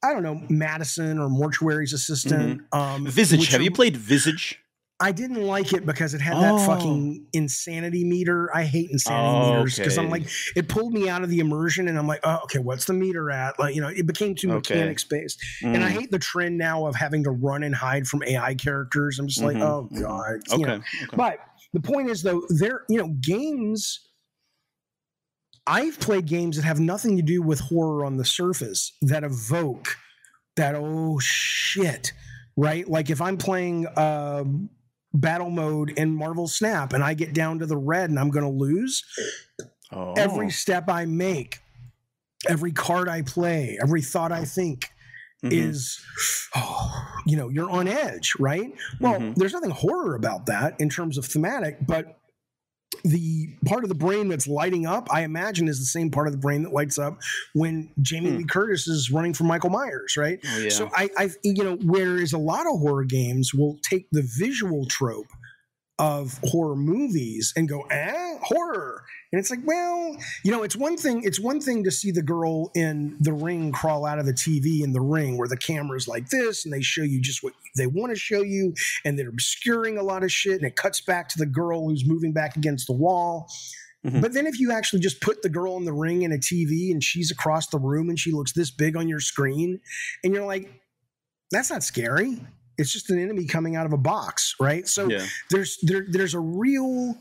I don't know, Madison or Mortuary's assistant. Um Mm-hmm. Visage. which Have you played Visage? I didn't like it because it had that Oh. fucking insanity meter. I hate insanity Oh, meters because I'm like, it pulled me out of the immersion, and I'm like, oh, okay, what's the meter at? Like, you know, it became too Okay. mechanics based, and I Mm. hate the trend now of having to run and hide from AI characters. I'm just like, Mhm, oh mhm. god. you Okay. know. okay. But the point is, though, there, you know, games. I've played games that have nothing to do with horror on the surface that evoke that oh shit, right? Like if I'm playing um, battle mode in Marvel Snap and I get down to the red and I'm going to lose, Oh. every step I make, every card I play, every thought I think Mhm. is, oh, you know, you're on edge, right? Well, Mhm. there's nothing horror about that in terms of thematic, but the part of the brain that's lighting up, I imagine, is the same part of the brain that lights up when Jamie Hmm. Lee Curtis is running from Michael Myers, right? Oh, yeah. So I, I, you know, whereas a lot of horror games will take the visual trope of horror movies and go, eh, horror. And it's like, well, you know, it's one thing, it's one thing to see the girl in the ring crawl out of the TV in the ring where the camera's like this and they show you just what they want to show you and they're obscuring a lot of shit and it cuts back to the girl who's moving back against the wall. Mm-hmm. But then if you actually just put the girl in the ring in a TV and she's across the room and she looks this big on your screen and you're like, that's not scary it's just an enemy coming out of a box, right? So yeah. there's there there's a real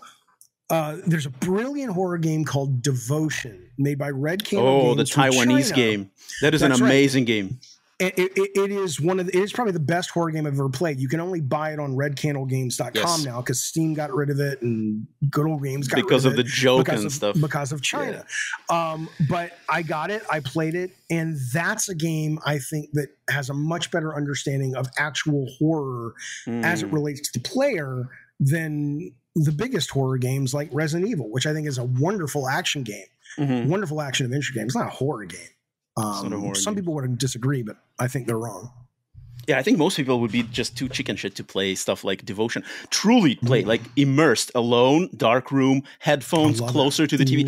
uh, there's a brilliant horror game called Devotion made by Red Candle. Oh, the Taiwanese game. That is That's an amazing right. game. It, it, it is one of the, it is probably the best horror game I've ever played. You can only buy it on redcandlegames.com yes. now because Steam got rid of it and good old games got because of, it. Because of the joke and of, stuff because of China. Yeah. Um, but I got it, I played it, and that's a game I think that has a much better understanding of actual horror mm. as it mm. relates to the player than the biggest horror games like Resident Evil, which I think is a wonderful action game, mm-hmm. wonderful action adventure game. It's not a horror game. Um, some people would disagree, but I think they're wrong. Yeah, I think most people would be just too chicken shit to play stuff like Devotion. Truly play, mm. like immersed, alone, dark room, headphones closer it. to the TV.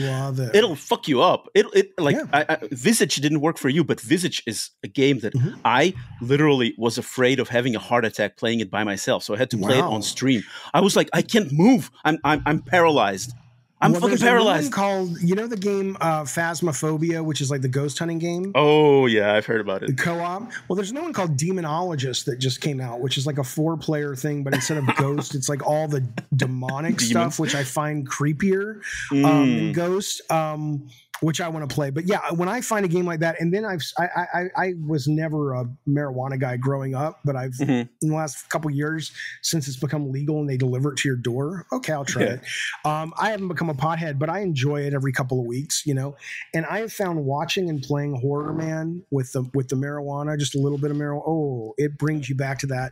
It. will fuck you up. It, it like yeah. I, I, Visage didn't work for you, but Visage is a game that mm-hmm. I literally was afraid of having a heart attack playing it by myself. So I had to play wow. it on stream. I was like, I can't move. I'm I'm, I'm paralyzed. I'm well, fucking paralyzed. called you know the game uh, Phasmophobia, which is like the ghost hunting game. Oh yeah, I've heard about it. The co-op. Well, there's no one called Demonologist that just came out, which is like a four-player thing, but instead of ghost, it's like all the demonic stuff, which I find creepier um, mm. um, than ghost. Um, which I want to play. But yeah, when I find a game like that, and then I've I I, I was never a marijuana guy growing up, but I've mm-hmm. in the last couple years since it's become legal and they deliver it to your door. Okay, I'll try yeah. it. Um, I haven't become a pothead, but I enjoy it every couple of weeks, you know. And I have found watching and playing Horror Man with the with the marijuana, just a little bit of marijuana. Oh, it brings you back to that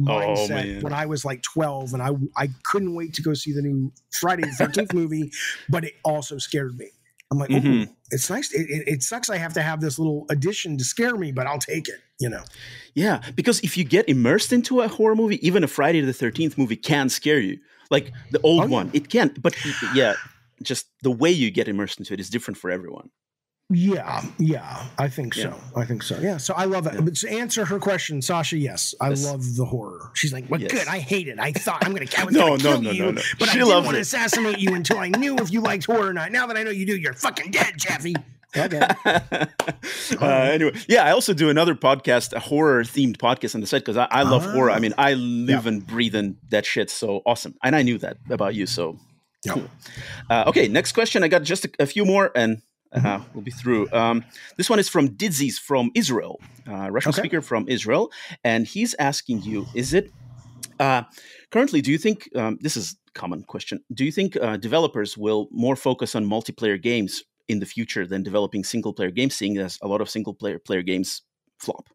oh, mindset oh, when I was like 12 and I I couldn't wait to go see the new Friday the 13th movie, but it also scared me. I'm like, mm-hmm. it's nice. It, it, it, sucks. I have to have this little addition to scare me, but I'll take it. You know. Yeah, because if you get immersed into a horror movie, even a Friday the Thirteenth movie can scare you. Like the old oh, one, it can. But yeah, just the way you get immersed into it is different for everyone. Yeah, yeah, I think so. I think so. Yeah. So I love it. Yeah. But to answer her question, Sasha, yes, I yes. love the horror. She's like, "Well, yes. good. I hate it. I thought I'm going to no, no, kill no, you, no, no. but she I didn't want to assassinate you until I knew if you liked horror or not. Now that I know you do, you're fucking dead, Jeffy." Okay. uh, anyway, yeah, I also do another podcast, a horror themed podcast on the site because I, I, love horror. I mean, I live yeah. and breathe in that shit. So awesome, and I knew that about you. So yeah. Cool. Uh, okay, next question. I got just a, a few more, and uh, we'll be through. Um, this one is from Didzies from Israel, uh, Russian okay. speaker from Israel, and he's asking you: Is it uh, currently? Do you think um, this is a common question? Do you think uh, developers will more focus on multiplayer games in the future than developing single player games, seeing as a lot of single player player games flop?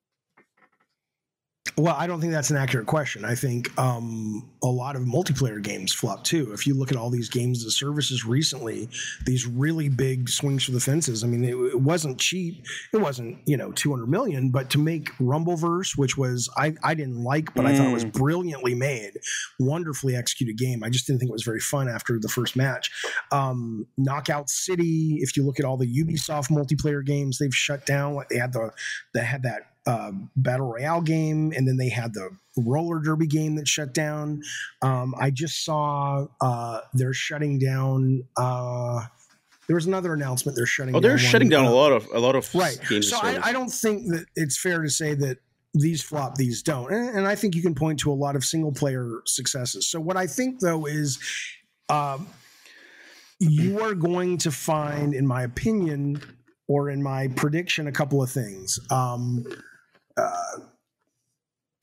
Well, I don't think that's an accurate question. I think um, a lot of multiplayer games flop too. If you look at all these games as services recently, these really big swings for the fences. I mean, it, it wasn't cheap. It wasn't you know 200 million, but to make Rumbleverse, which was I, I didn't like, but mm. I thought it was mm. brilliantly made, wonderfully executed game. I just didn't think it was very fun after the first match. Um, Knockout City. If you look at all the Ubisoft multiplayer games, they've shut down. Like they had the they had that uh, battle royale game, and then they had the roller derby game that shut down. Um, I just saw uh, they're shutting down. Uh, there was another announcement they're shutting. Oh, they're shutting down a lot of a lot of right. so I, I, don't think that it's fair to say that these flop, these don't, and, and, I think you can point to a lot of single player successes. So what I think though is. Um, you are going to find, in my opinion, or in my prediction, a couple of things. Um, uh,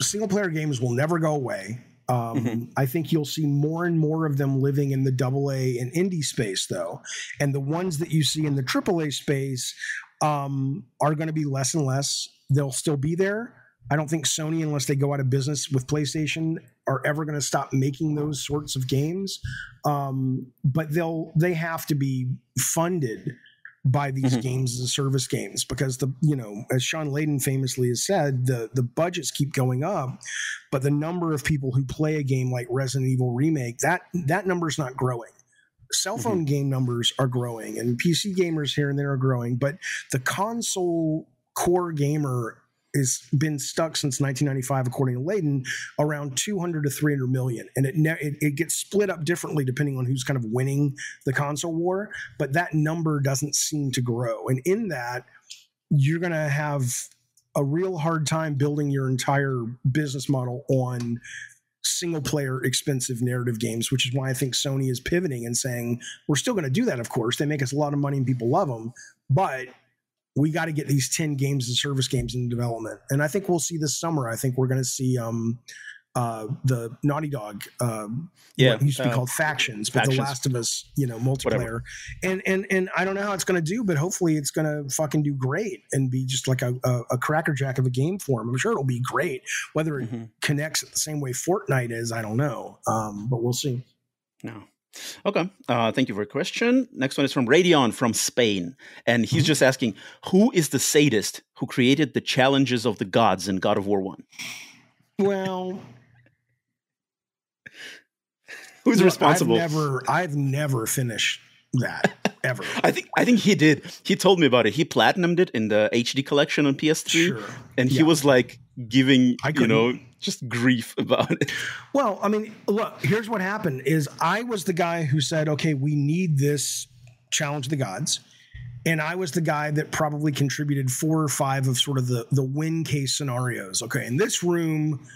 single player games will never go away. Um, mm-hmm. I think you'll see more and more of them living in the double A and indie space, though. And the ones that you see in the triple A space um, are going to be less and less. They'll still be there. I don't think Sony, unless they go out of business with PlayStation, are ever going to stop making those sorts of games. Um, but they'll they have to be funded by these mm-hmm. games as a service games because the you know as Shawn Layden famously has said the the budgets keep going up but the number of people who play a game like Resident Evil remake that that number is not growing cell phone mm-hmm. game numbers are growing and PC gamers here and there are growing but the console core gamer has been stuck since 1995, according to Layden, around 200 to 300 million, and it, it, it gets split up differently depending on who's kind of winning the console war. But that number doesn't seem to grow, and in that, you're going to have a real hard time building your entire business model on single player expensive narrative games, which is why I think Sony is pivoting and saying, we're still going to do that, of course. They make us a lot of money and people love them, but we got to get these 10 games and service games in development. And I think we'll see this summer. I think we're going to see um, uh, the Naughty Dog, um, yeah, used to be uh, called Factions, but Factions. The Last of Us, you know, multiplayer. Whatever. And and and I don't know how it's going to do, but hopefully it's going to fucking do great and be just like a, a, a crackerjack of a game form. I'm sure it'll be great. Whether it mm-hmm. connects the same way Fortnite is, I don't know, um, but we'll see. No. Okay. Uh, thank you for your question. Next one is from Radion from Spain. And he's mm-hmm. just asking Who is the sadist who created the challenges of the gods in God of War 1? Well, who's responsible? I've never, I've never finished that ever. I think I think he did. He told me about it. He platinumed it in the HD collection on PS3, sure. and he yeah. was like giving you know just grief about it. Well, I mean, look, here's what happened: is I was the guy who said, "Okay, we need this challenge the gods." And I was the guy that probably contributed four or five of sort of the the win case scenarios. Okay, in this room,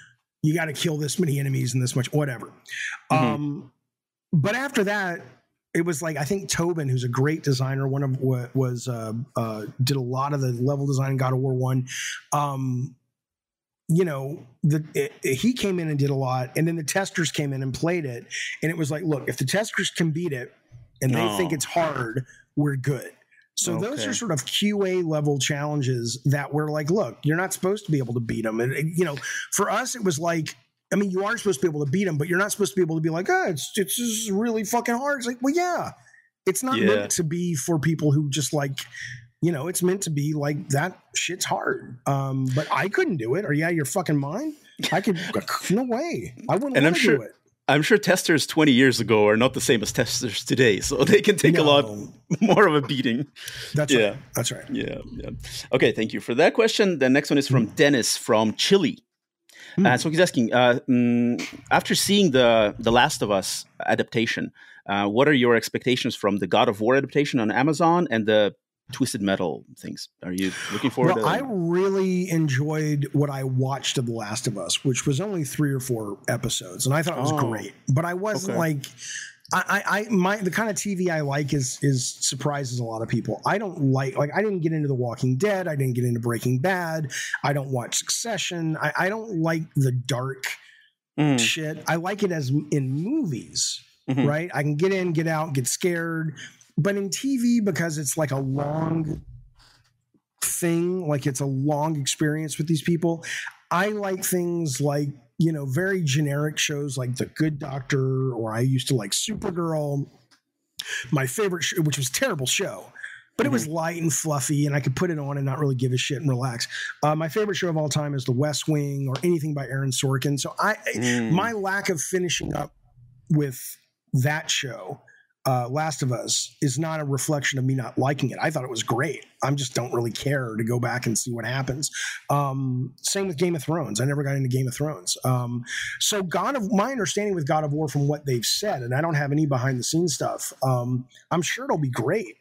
you got to kill this many enemies and this much, whatever. Mm-hmm. Um, but after that, it was like I think Tobin, who's a great designer, one of what was uh, uh, did a lot of the level design in God of War One. Um, you know, the it, he came in and did a lot, and then the testers came in and played it, and it was like, look, if the testers can beat it, and they think it's hard, we're good. So okay. those are sort of QA level challenges that we're like, look, you're not supposed to be able to beat them, and you know, for us, it was like I mean, you are supposed to be able to beat them, but you're not supposed to be able to be like, oh, it's it's just really fucking hard. It's like, well, yeah, it's not yeah. meant to be for people who just like, you know, it's meant to be like that shit's hard. Um, but I couldn't do it. Or yeah, you're fucking mine. I could. no way. I wouldn't. And I'm sure. I'm sure testers 20 years ago are not the same as testers today, so they can take no. a lot more of a beating. That's yeah. right. That's right. Yeah, yeah. Okay, thank you for that question. The next one is from mm. Dennis from Chile. Mm. Uh, so he's asking, uh, mm, after seeing the the Last of Us adaptation, uh, what are your expectations from the God of War adaptation on Amazon and the Twisted Metal things? Are you looking forward? Well, to I really enjoyed what I watched of The Last of Us, which was only three or four episodes, and I thought it was oh, great. But I wasn't okay. like I, I, my the kind of TV I like is is surprises a lot of people. I don't like like I didn't get into The Walking Dead. I didn't get into Breaking Bad. I don't watch Succession. I, I don't like the dark mm. shit. I like it as in movies, mm-hmm. right? I can get in, get out, get scared. But in TV, because it's like a long thing, like it's a long experience with these people. I like things like you know, very generic shows like The Good Doctor, or I used to like Supergirl. My favorite, show, which was terrible show, but it was mm-hmm. light and fluffy, and I could put it on and not really give a shit and relax. Uh, my favorite show of all time is The West Wing or anything by Aaron Sorkin. So I, mm. my lack of finishing up with that show uh, Last of Us is not a reflection of me not liking it. I thought it was great. I just don't really care to go back and see what happens. Um, same with Game of Thrones. I never got into Game of Thrones. Um, so God of my understanding with God of War from what they've said, and I don't have any behind the scenes stuff. Um, I'm sure it'll be great,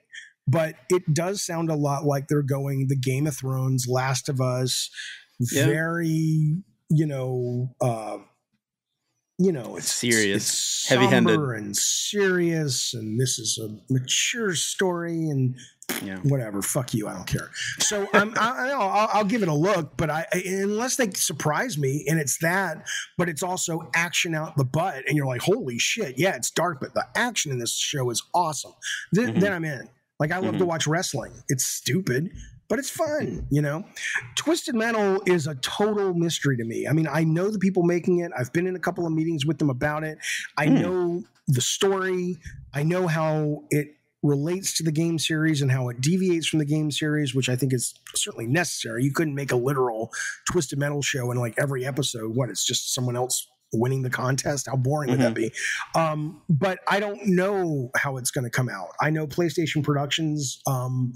but it does sound a lot like they're going the Game of Thrones, Last of Us, yeah. very you know. Uh, you know, it's serious, it's heavy-handed, and serious, and this is a mature story, and yeah. whatever. Fuck you, I don't care. So I'm, I, I'll, I'll give it a look, but I unless they surprise me, and it's that, but it's also action out the butt, and you're like, holy shit, yeah, it's dark, but the action in this show is awesome. Then, mm-hmm. then I'm in. Like I love mm-hmm. to watch wrestling. It's stupid, but it's fun, you know. Twisted Metal is a total mystery to me. I mean, I know the people making it. I've been in a couple of meetings with them about it. I mm. know the story. I know how it relates to the game series and how it deviates from the game series, which I think is certainly necessary. You couldn't make a literal Twisted Metal show in like every episode. What? It's just someone else winning the contest. How boring would that be? Um, but I don't know how it's going to come out. I know PlayStation Productions um,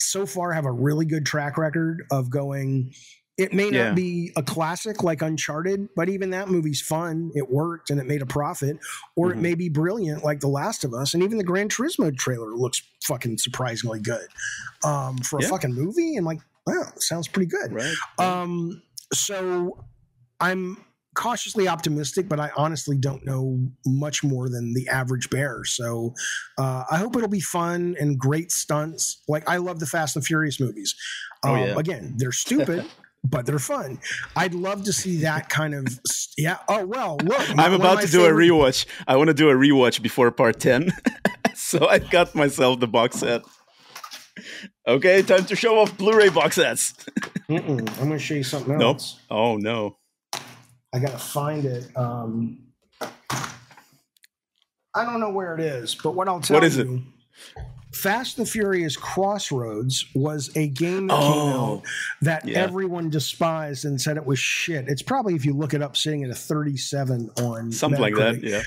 so far have a really good track record of going. It may Yeah. not be a classic like Uncharted, but even that movie's fun. It worked and it made a profit. Or it Mhm. may be brilliant like The Last of Us. And even the Gran Turismo trailer looks fucking surprisingly good um, for a Yeah. fucking movie. And like, wow, sounds pretty good. Right. Um, so I'm cautiously optimistic, but I honestly don't know much more than the average bear. So uh, I hope it'll be fun and great stunts. Like I love the Fast and Furious movies. Oh, Um, yeah. Again, they're stupid. But they're fun. I'd love to see that kind of yeah. Oh well, look. I'm about to do favorite- a rewatch. I want to do a rewatch before part 10. so I got myself the box set. Okay, time to show off Blu-ray box sets. I'm going to show you something else. Nope. else. Oh no. I gotta find it. Um, I don't know where it is, but what I'll tell you. What is it? you, Fast and Furious Crossroads was a game that Oh, that yeah. everyone despised and said it was shit. It's probably if you look it up, sitting at a 37 on Something like that. Yeah.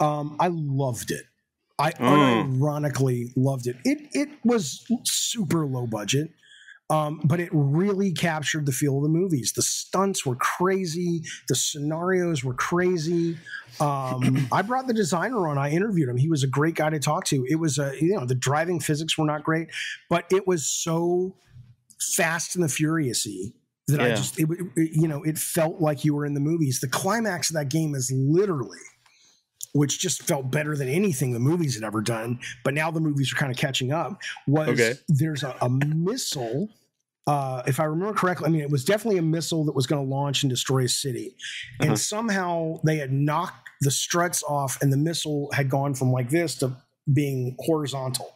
Um, I loved it. I Mm. unironically loved it. It it was super low budget, um, but it really captured the feel of the movies. The stunts were crazy. The scenarios were crazy. Um, I brought the designer on. I interviewed him. He was a great guy to talk to. It was a you know the driving physics were not great, but it was so fast and the furiousy that I just it, it- you know it felt like you were in the movies. The climax of that game is literally which just felt better than anything the movies had ever done. But now the movies are kind of catching up. Was Okay. there's a, a missile? Uh, if I remember correctly, I mean it was definitely a missile that was going to launch and destroy a city, and Uh-huh. somehow they had knocked the struts off, and the missile had gone from like this to being horizontal,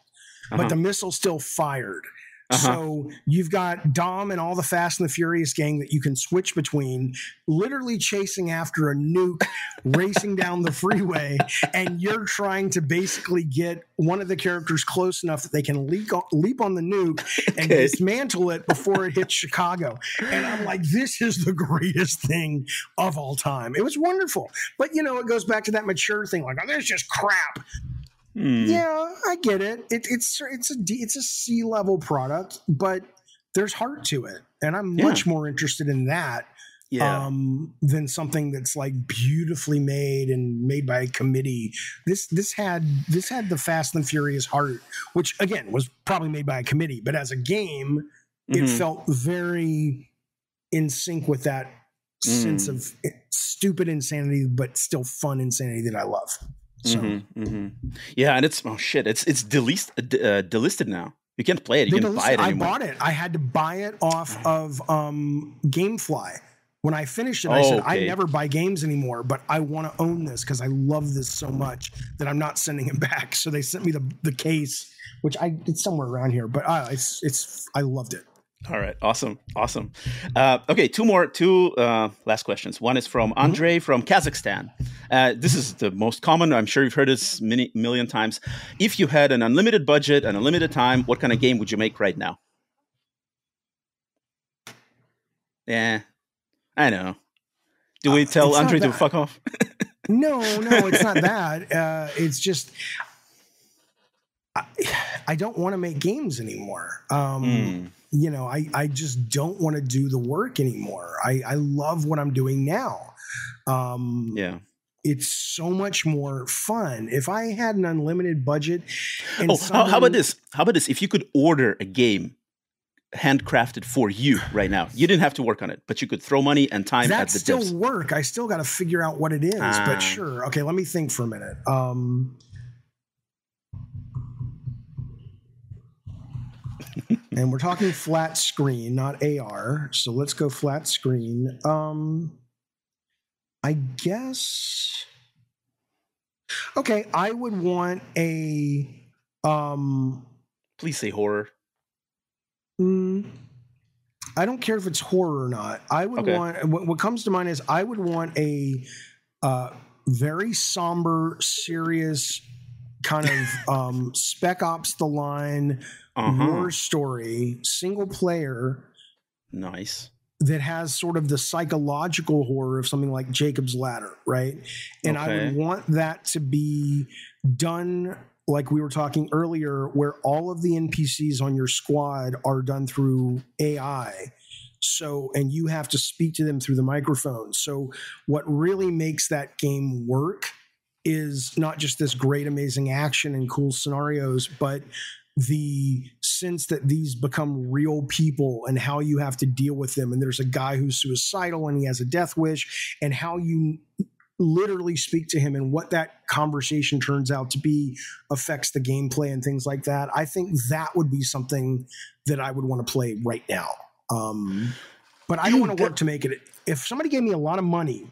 Uh-huh. but the missile still fired. Uh-huh. So you've got Dom and all the Fast and the Furious gang that you can switch between, literally chasing after a nuke, racing down the freeway, and you're trying to basically get one of the characters close enough that they can leap on, leap on the nuke and Okay. dismantle it before it hits Chicago. And I'm like, this is the greatest thing of all time. It was wonderful, but you know, it goes back to that mature thing, like, oh, this is just crap. Hmm. Yeah, I get it. it it's it's a it's a C level product, but there's heart to it, and I'm Yeah. much more interested in that Yeah. um, than something that's like beautifully made and made by a committee. This this had this had the Fast and Furious heart, which again was probably made by a committee, but as a game, it Mhm. felt very in sync with that sense Mm. of stupid insanity, but still fun insanity that I love. So. Mhm, mhm. Yeah, and it's oh shit, it's it's delist, uh, uh, delisted now. You can't play it. You can't buy it listen- I bought it. I had to buy it off of um, GameFly. When I finished it, I said, I never buy games anymore, but I want to own this because I love this so much that I'm not sending it back. So they sent me the, the case, which I it's somewhere around here, but uh, it's it's I loved it. All right, awesome, awesome. Uh, okay, two more, two uh, last questions. One is from Mm-hmm. Andre from Kazakhstan. Uh, this is the most common. I'm sure you've heard this many million times. If you had an unlimited budget and unlimited time, what kind of game would you make right now? Yeah, I know. Do we Uh, tell Andre to fuck off? No, no, it's not that. Uh, it's just I, I don't want to make games anymore. Um, Mm, you know, I, I just don't want to do the work anymore. I, I love what I'm doing now. Um, yeah. It's so much more fun. If I had an unlimited budget, and Oh, how, how about this? How about this? If you could order a game handcrafted for you right now, you didn't have to work on it, but you could throw money and time at That's the still devs. work. I still got to figure out what it is, Ah. but sure. Okay, let me think for a minute. Um, and we're talking flat screen, not AR. So let's go flat screen. Um, I guess. Okay, I would want a. Um, Please say horror. Mm, I don't care if it's horror or not. I would Okay. want what, what comes to mind is I would want a uh, very somber, serious kind of um, Spec Ops: The Line Uh-huh. war story, single player Nice. that has sort of the psychological horror of something like Jacob's Ladder, right? And I would want that to be done like we were talking earlier, where all of the NPCs on your squad are done through AI. So, and you have to speak to them through the microphone. So, what really makes that game work is not just this great, amazing action and cool scenarios, but the sense that these become real people and how you have to deal with them. And there's a guy who's suicidal and he has a death wish, and how you literally speak to him and what that conversation turns out to be affects the gameplay and things like that. I think that would be something that I would want to play right now. Um, but I don't want to work to make it. If somebody gave me a lot of money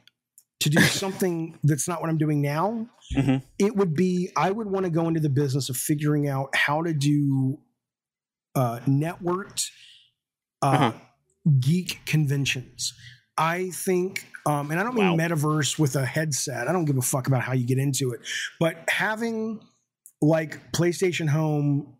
to do something that's not what I'm doing now, Mhm. it would be I would want to go into the business of figuring out how to do uh, networked uh, Uh-huh. geek conventions. I think, um, and I don't mean Wow. metaverse with a headset. I don't give a fuck about how you get into it, but having like PlayStation Home,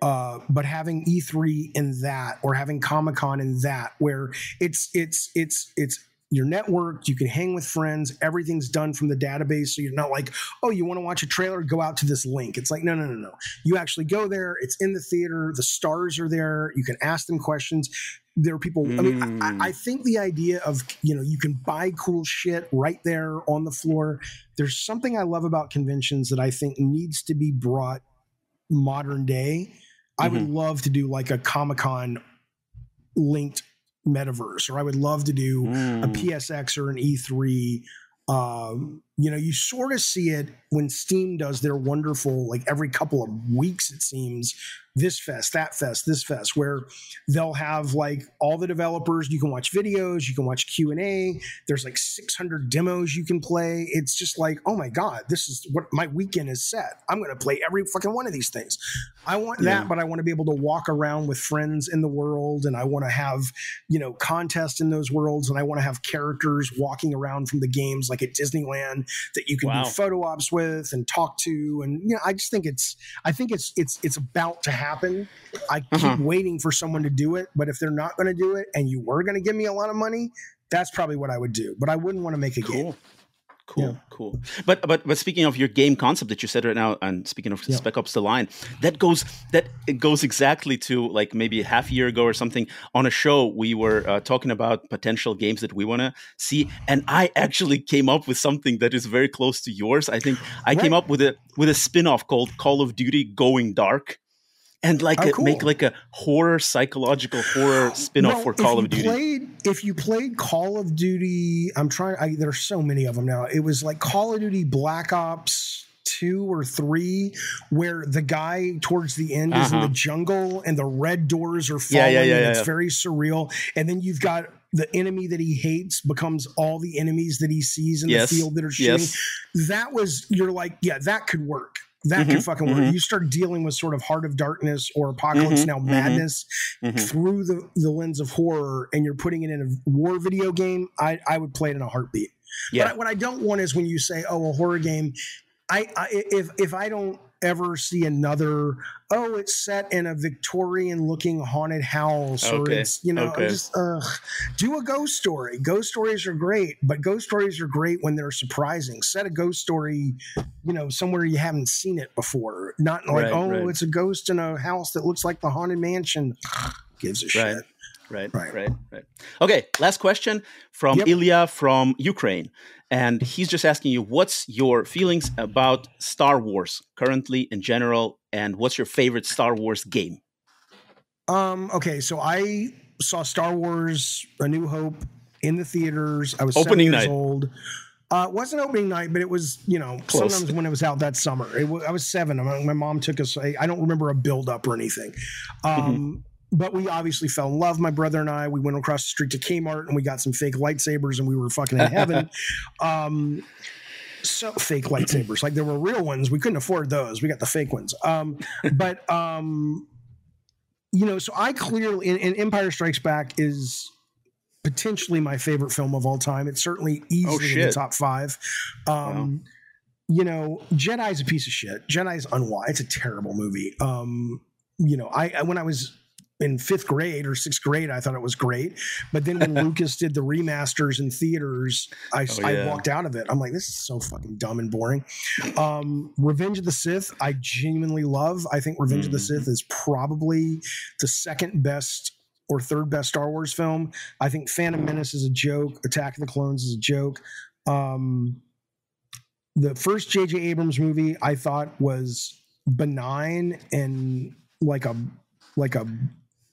uh, but having E3 in that, or having Comic Con in that, where it's it's it's it's you're networked, you can hang with friends, everything's done from the database. So you're not like, oh, you want to watch a trailer, go out to this link. It's like, no, no, no, no. You actually go there, it's in the theater, the stars are there, you can ask them questions. There are people, I mean, I, Mm. I think the idea of, you know, you can buy cool shit right there on the floor. There's something I love about conventions that I think needs to be brought modern day. I would love to do like a Comic Con linked metaverse, or I would love to do a Mm. PSX or an E3. Um, you know, you sort of see it when Steam does their wonderful, like every couple of weeks, it seems, this fest, that fest, this fest, where they'll have like all the developers. You can watch videos, you can watch Q and A. There's like 600 demos you can play. It's just like, oh my god, this is what my weekend is set. I'm going to play every fucking one of these things. I want Yeah. that, but I want to be able to walk around with friends in the world, and I want to have you know contests in those worlds and i want to have characters walking around from the games like at disneyland that you can Wow. do photo ops with and talk to and you know i just think it's i think it's it's it's about to happen i Uh-huh. keep waiting for someone to do it but if they're not going to do it and you were going to give me a lot of money that's probably what i would do but i wouldn't want to make a game Cool. Cool, Yeah. cool. But but but speaking of your game concept that you said right now, and speaking of Yeah. Spec Ops: The Line, that goes that it goes exactly to like maybe a half a year ago or something on a show we were uh, talking about potential games that we want to see, and I actually came up with something that is very close to yours. I think I came up with a with a spin off called Call of Duty Going Dark. And like Oh, a, make like a horror, psychological horror spin off Well, for Call of Duty. Played, if you played Call of Duty, I'm trying. I, are so many of them now. It was like Call of Duty Black Ops two or three, where the guy towards the end is in Uh-huh. the jungle and the red doors are falling. yeah, yeah, and yeah, it's yeah. very surreal. And then you've got the enemy that he hates becomes all the enemies that he sees in Yes, the field that are shooting. yes. That was you're like, yeah, that could work. That Mhm, could fucking work. mhm. You start dealing with sort of Heart of Darkness or Apocalypse Mhm, Now mhm. madness Mhm. through the, the lens of horror and you're putting it in a war video game, I, I would play it in a heartbeat. Yeah. But what I don't want is when you say, "Oh, a horror game," I, I if if I don't ever see another, oh, it's set in a Victorian looking haunted house, or it's you know, okay. Just uh, do a ghost story. Ghost stories are great, but ghost stories are great when they're surprising. Set a ghost story, you know, somewhere you haven't seen it before. Not like, Right, oh, right. it's a ghost in a house that looks like the haunted mansion. Gives a Right. shit. Right, Right. right, right, Okay, last question from Yep. Ilya from Ukraine. And he's just asking you, what's your feelings about Star Wars currently in general? And what's your favorite Star Wars game? Um, okay, so I saw Star Wars A New Hope in the theaters. I was Opening seven years night. old. Uh, it wasn't opening night, but it was, you know, Close. sometimes when it was out that summer. It wa- I was seven. My, my mom took us. I, I don't remember a build up or anything. Um, Mm-hmm. But we obviously fell in love, my brother and I. We went across the street to Kmart and we got some fake lightsabers and we were fucking in heaven. um, so fake lightsabers, like there were real ones. We couldn't afford those. We got the fake ones. Um, but um, you know, so I clearly, and, and Empire Strikes Back is potentially my favorite film of all time. It's certainly easily in the Oh, top five. Um, you know, Jedi's a piece of shit. Jedi's unwise. It's a terrible movie. Um, you know, I, I when I was in fifth grade or sixth grade, I thought it was great. But then when Lucas did the remasters in theaters, I, oh, yeah. I walked out of it. I'm like, this is so fucking dumb and boring. Um, Revenge of the Sith, I genuinely love. I think Revenge mm-hmm. of the Sith is probably the second best or third best Star Wars film. I think Phantom Menace is a joke. Attack of the Clones is a joke. Um, the first J.J. Abrams movie I thought was benign and like a like a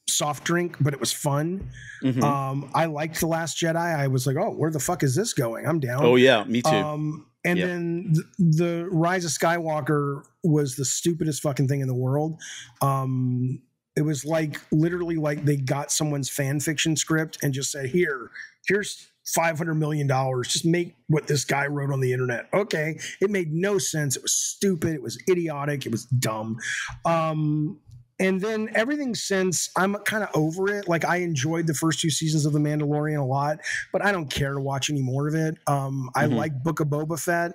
soft drink, but it was fun. Mm-hmm. Um, I liked the Last Jedi. I was like, oh, where the fuck is this going? I'm down. Oh yeah, me too. Um, and then the, the, Rise of Skywalker was the stupidest fucking thing in the world. Um, it was like literally like they got someone's fan fiction script and just said, here, here's 500 million dollars just make what this guy wrote on the internet okay it made no sense it was stupid it was idiotic it was dumb um and then everything since I'm kind of over it. Like I enjoyed the first two seasons of The Mandalorian a lot, but I don't care to watch any more of it. Um, I mm-hmm. like Book of Boba Fett.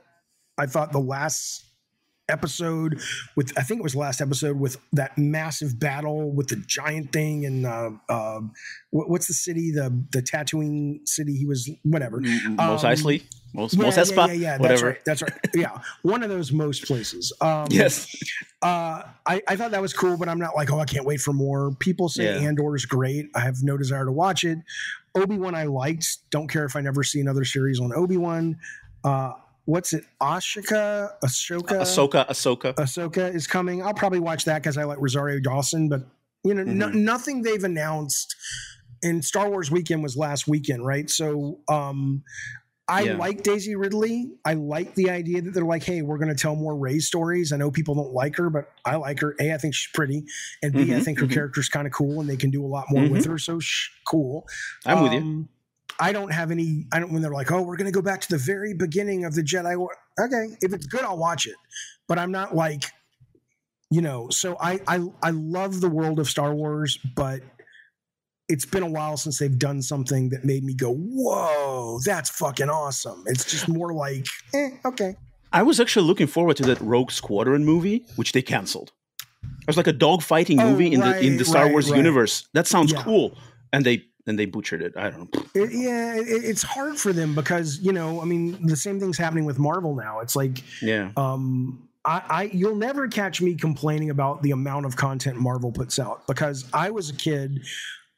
I thought the last episode with I think it was last episode with that massive battle with the giant thing and uh, uh, what's the city? The the Tatooine city he was whatever. Um, Mos Eisley? Mos yeah, Mos yeah, yeah, yeah, whatever. that's right, that's right. Yeah one of those most places. Um, yes. uh, I, I thought that was cool but I'm not like oh I can't wait for more. People say yeah. Andor is great. I have no desire to watch it. Obi Wan I liked. Don't care if I never see another series on Obi Wan uh, what's it? Ashika, Ashoka, Ahsoka, Ahsoka, Ahsoka is coming. I'll probably watch that because I like Rosario Dawson. But you know, mm-hmm. no, nothing they've announced. And Star Wars weekend was last weekend, right? So, um, I yeah. like Daisy Ridley. I like the idea that they're like, hey, we're going to tell more Rey stories. I know people don't like her, but I like her. A, I think she's pretty, and B, mm-hmm, I think her mm-hmm. character's kind of cool, and they can do a lot more with mm-hmm. her. So, sh- cool. I'm um, with you um, I don't have any. I don't when they're like, oh, we're going to go back to the very beginning of the Jedi War. Okay, if it's good, I'll watch it. But I'm not like, you know. So I I I love the world of Star Wars, but it's been a while since they've done something that made me go, whoa, that's fucking awesome. It's just more like, eh, okay. I was actually looking forward to that Rogue Squadron movie, which they canceled. It was like a dogfighting oh, movie in right, the in the Star right, Wars right. universe. That sounds yeah. cool, and they and they butchered it. I don't know. It, yeah, it, it's hard for them because you know, I mean, the same thing's happening with Marvel now. It's like, yeah, um, I, I you'll never catch me complaining about the amount of content Marvel puts out because I was a kid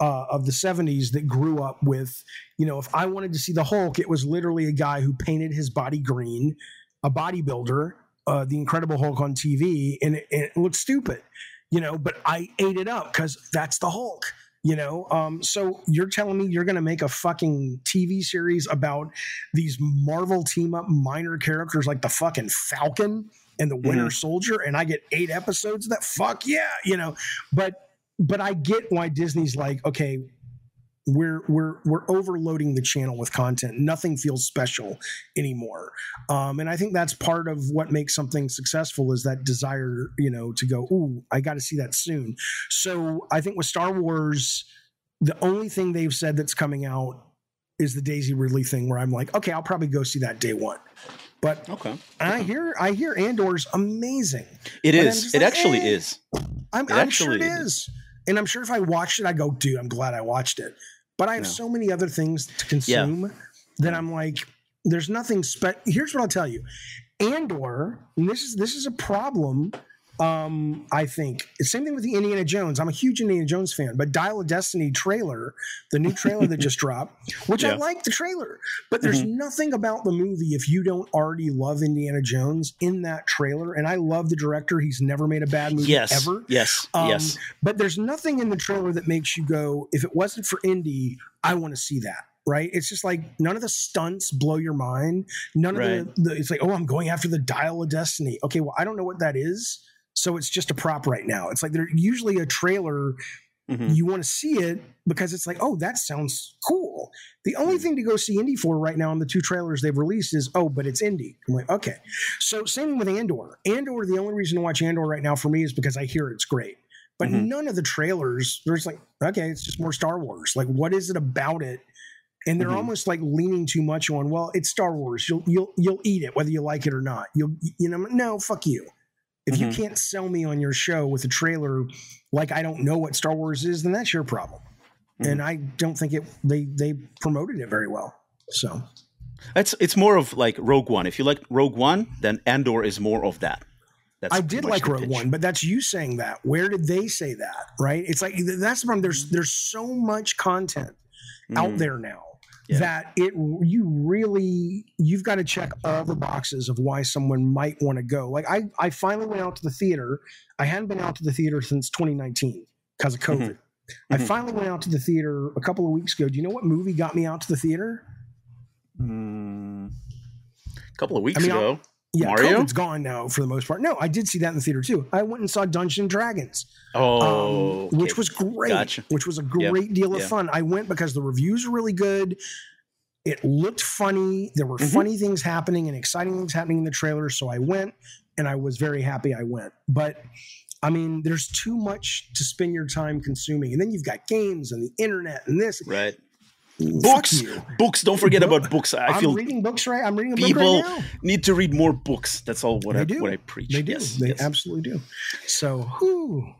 uh, of the 70s that grew up with, you know, if I wanted to see the Hulk, it was literally a guy who painted his body green, a bodybuilder, uh, the Incredible Hulk on TV, and it, it looked stupid, you know, but I ate it up because that's the Hulk you know um, so you're telling me you're going to make a fucking tv series about these marvel team up minor characters like the fucking falcon and the winter mm-hmm. soldier and i get eight episodes of that fuck yeah you know but but i get why disney's like okay we're we're we're overloading the channel with content. Nothing feels special anymore, um, and I think that's part of what makes something successful is that desire, you know, to go. Ooh, I got to see that soon. So I think with Star Wars, the only thing they've said that's coming out is the Daisy Ridley thing, where I'm like, okay, I'll probably go see that day one. But okay, I hear I hear Andor's amazing. It is. It like, actually eh. is. I'm, I'm sure it is. is. And I'm sure if I watched it, I go, dude, I'm glad I watched it. But I have no. so many other things to consume yeah. that I'm like, there's nothing. Spe- Here's what I'll tell you, Andor. And this is this is a problem um, I think same thing with the Indiana Jones. I'm a huge Indiana Jones fan, but Dial of Destiny trailer, the new trailer that just dropped, which yeah. I like the trailer, but there's mm-hmm. nothing about the movie if you don't already love Indiana Jones in that trailer. And I love the director; he's never made a bad movie yes. ever. Yes, um, yes. But there's nothing in the trailer that makes you go, if it wasn't for Indy, I want to see that right? It's just like none of the stunts blow your mind. None right. of the, the, it's like, oh, I'm going after the dial of destiny. Okay, well, I don't know what that is. So it's just a prop right now. It's like they're usually a trailer. Mm-hmm. You want to see it because it's like, oh, that sounds cool. The only thing to go see Indy for right now on the two trailers they've released is, oh, but it's Indy. I'm like, okay. So same with Andor. Andor, the only reason to watch Andor right now for me is because I hear it's great. But mm-hmm. none of the trailers, there's like, okay, it's just more Star Wars. Like, what is it about it and they're mm-hmm. almost like leaning too much on well it's star wars you'll you'll you'll eat it whether you like it or not you'll you know no fuck you if mm-hmm. you can't sell me on your show with a trailer like i don't know what star wars is then that's your problem mm-hmm. and i don't think it they they promoted it very well so it's it's more of like rogue one if you like rogue one then andor is more of that that's I did like Rogue pitch. One, but that's you saying that. Where did they say that? Right? It's like that's the problem. There's there's so much content mm. out there now yeah. that it you really you've got to check all the boxes of why someone might want to go. Like I I finally went out to the theater. I hadn't been out to the theater since 2019 because of mm-hmm. COVID. Mm-hmm. I finally went out to the theater a couple of weeks ago. Do you know what movie got me out to the theater? Mm, a couple of weeks I mean, ago. Yeah, Mario? COVID's gone now for the most part. No, I did see that in the theater too. I went and saw Dungeons Dragons. Oh, um, which was great. Gotcha. Which was a great yep. deal of yep. fun. I went because the reviews were really good. It looked funny. There were mm-hmm. funny things happening and exciting things happening in the trailer. So I went and I was very happy I went. But I mean, there's too much to spend your time consuming. And then you've got games and the internet and this. Right Mm-hmm. books? books. Don't forget Book. about books. I I'm feel reading books right i'm reading people right need to read more books. That's all what they I, do. what I preach. They do. Yes, they yes. absolutely do. So whew.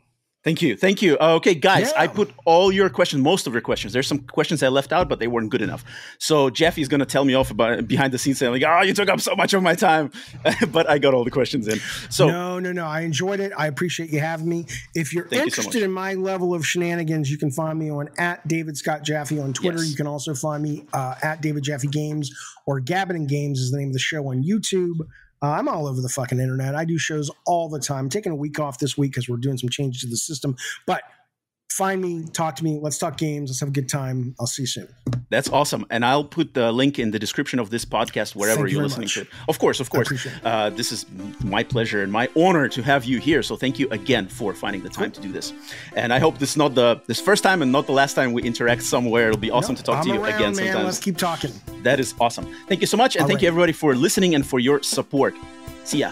Thank you. Thank you. Uh, okay, guys, yeah. I put all your questions, most of your questions. There's some questions I left out, but they weren't good enough. So Jeff is going to tell me off about behind the scenes saying like, "Oh, you took up so much of my time," but I got all the questions in. So no, no, no. I enjoyed it. I appreciate you having me. If you're interested you so in my level of shenanigans, you can find me on at David Scott Jaffe on Twitter. Yes. You can also find me uh, at David Jaffe Games or Gabbin and Games is the name of the show on YouTube. Uh, I'm all over the fucking internet. I do shows all the time. I'm taking a week off this week because we're doing some changes to the system. But find me, talk to me. Let's talk games. Let's have a good time. I'll see you soon. That's awesome. And I'll put the link in the description of this podcast wherever you are listening much. to it. Of course, of course. Uh, this is my pleasure and my honor to have you here. So thank you again for finding the time to do this. And I hope this is not the this first time and not the last time we interact somewhere. It'll be awesome no, to talk I'm to you around, again man. sometimes. Let's keep talking. That is awesome. Thank you so much. And All thank right. you everybody for listening and for your support. See ya.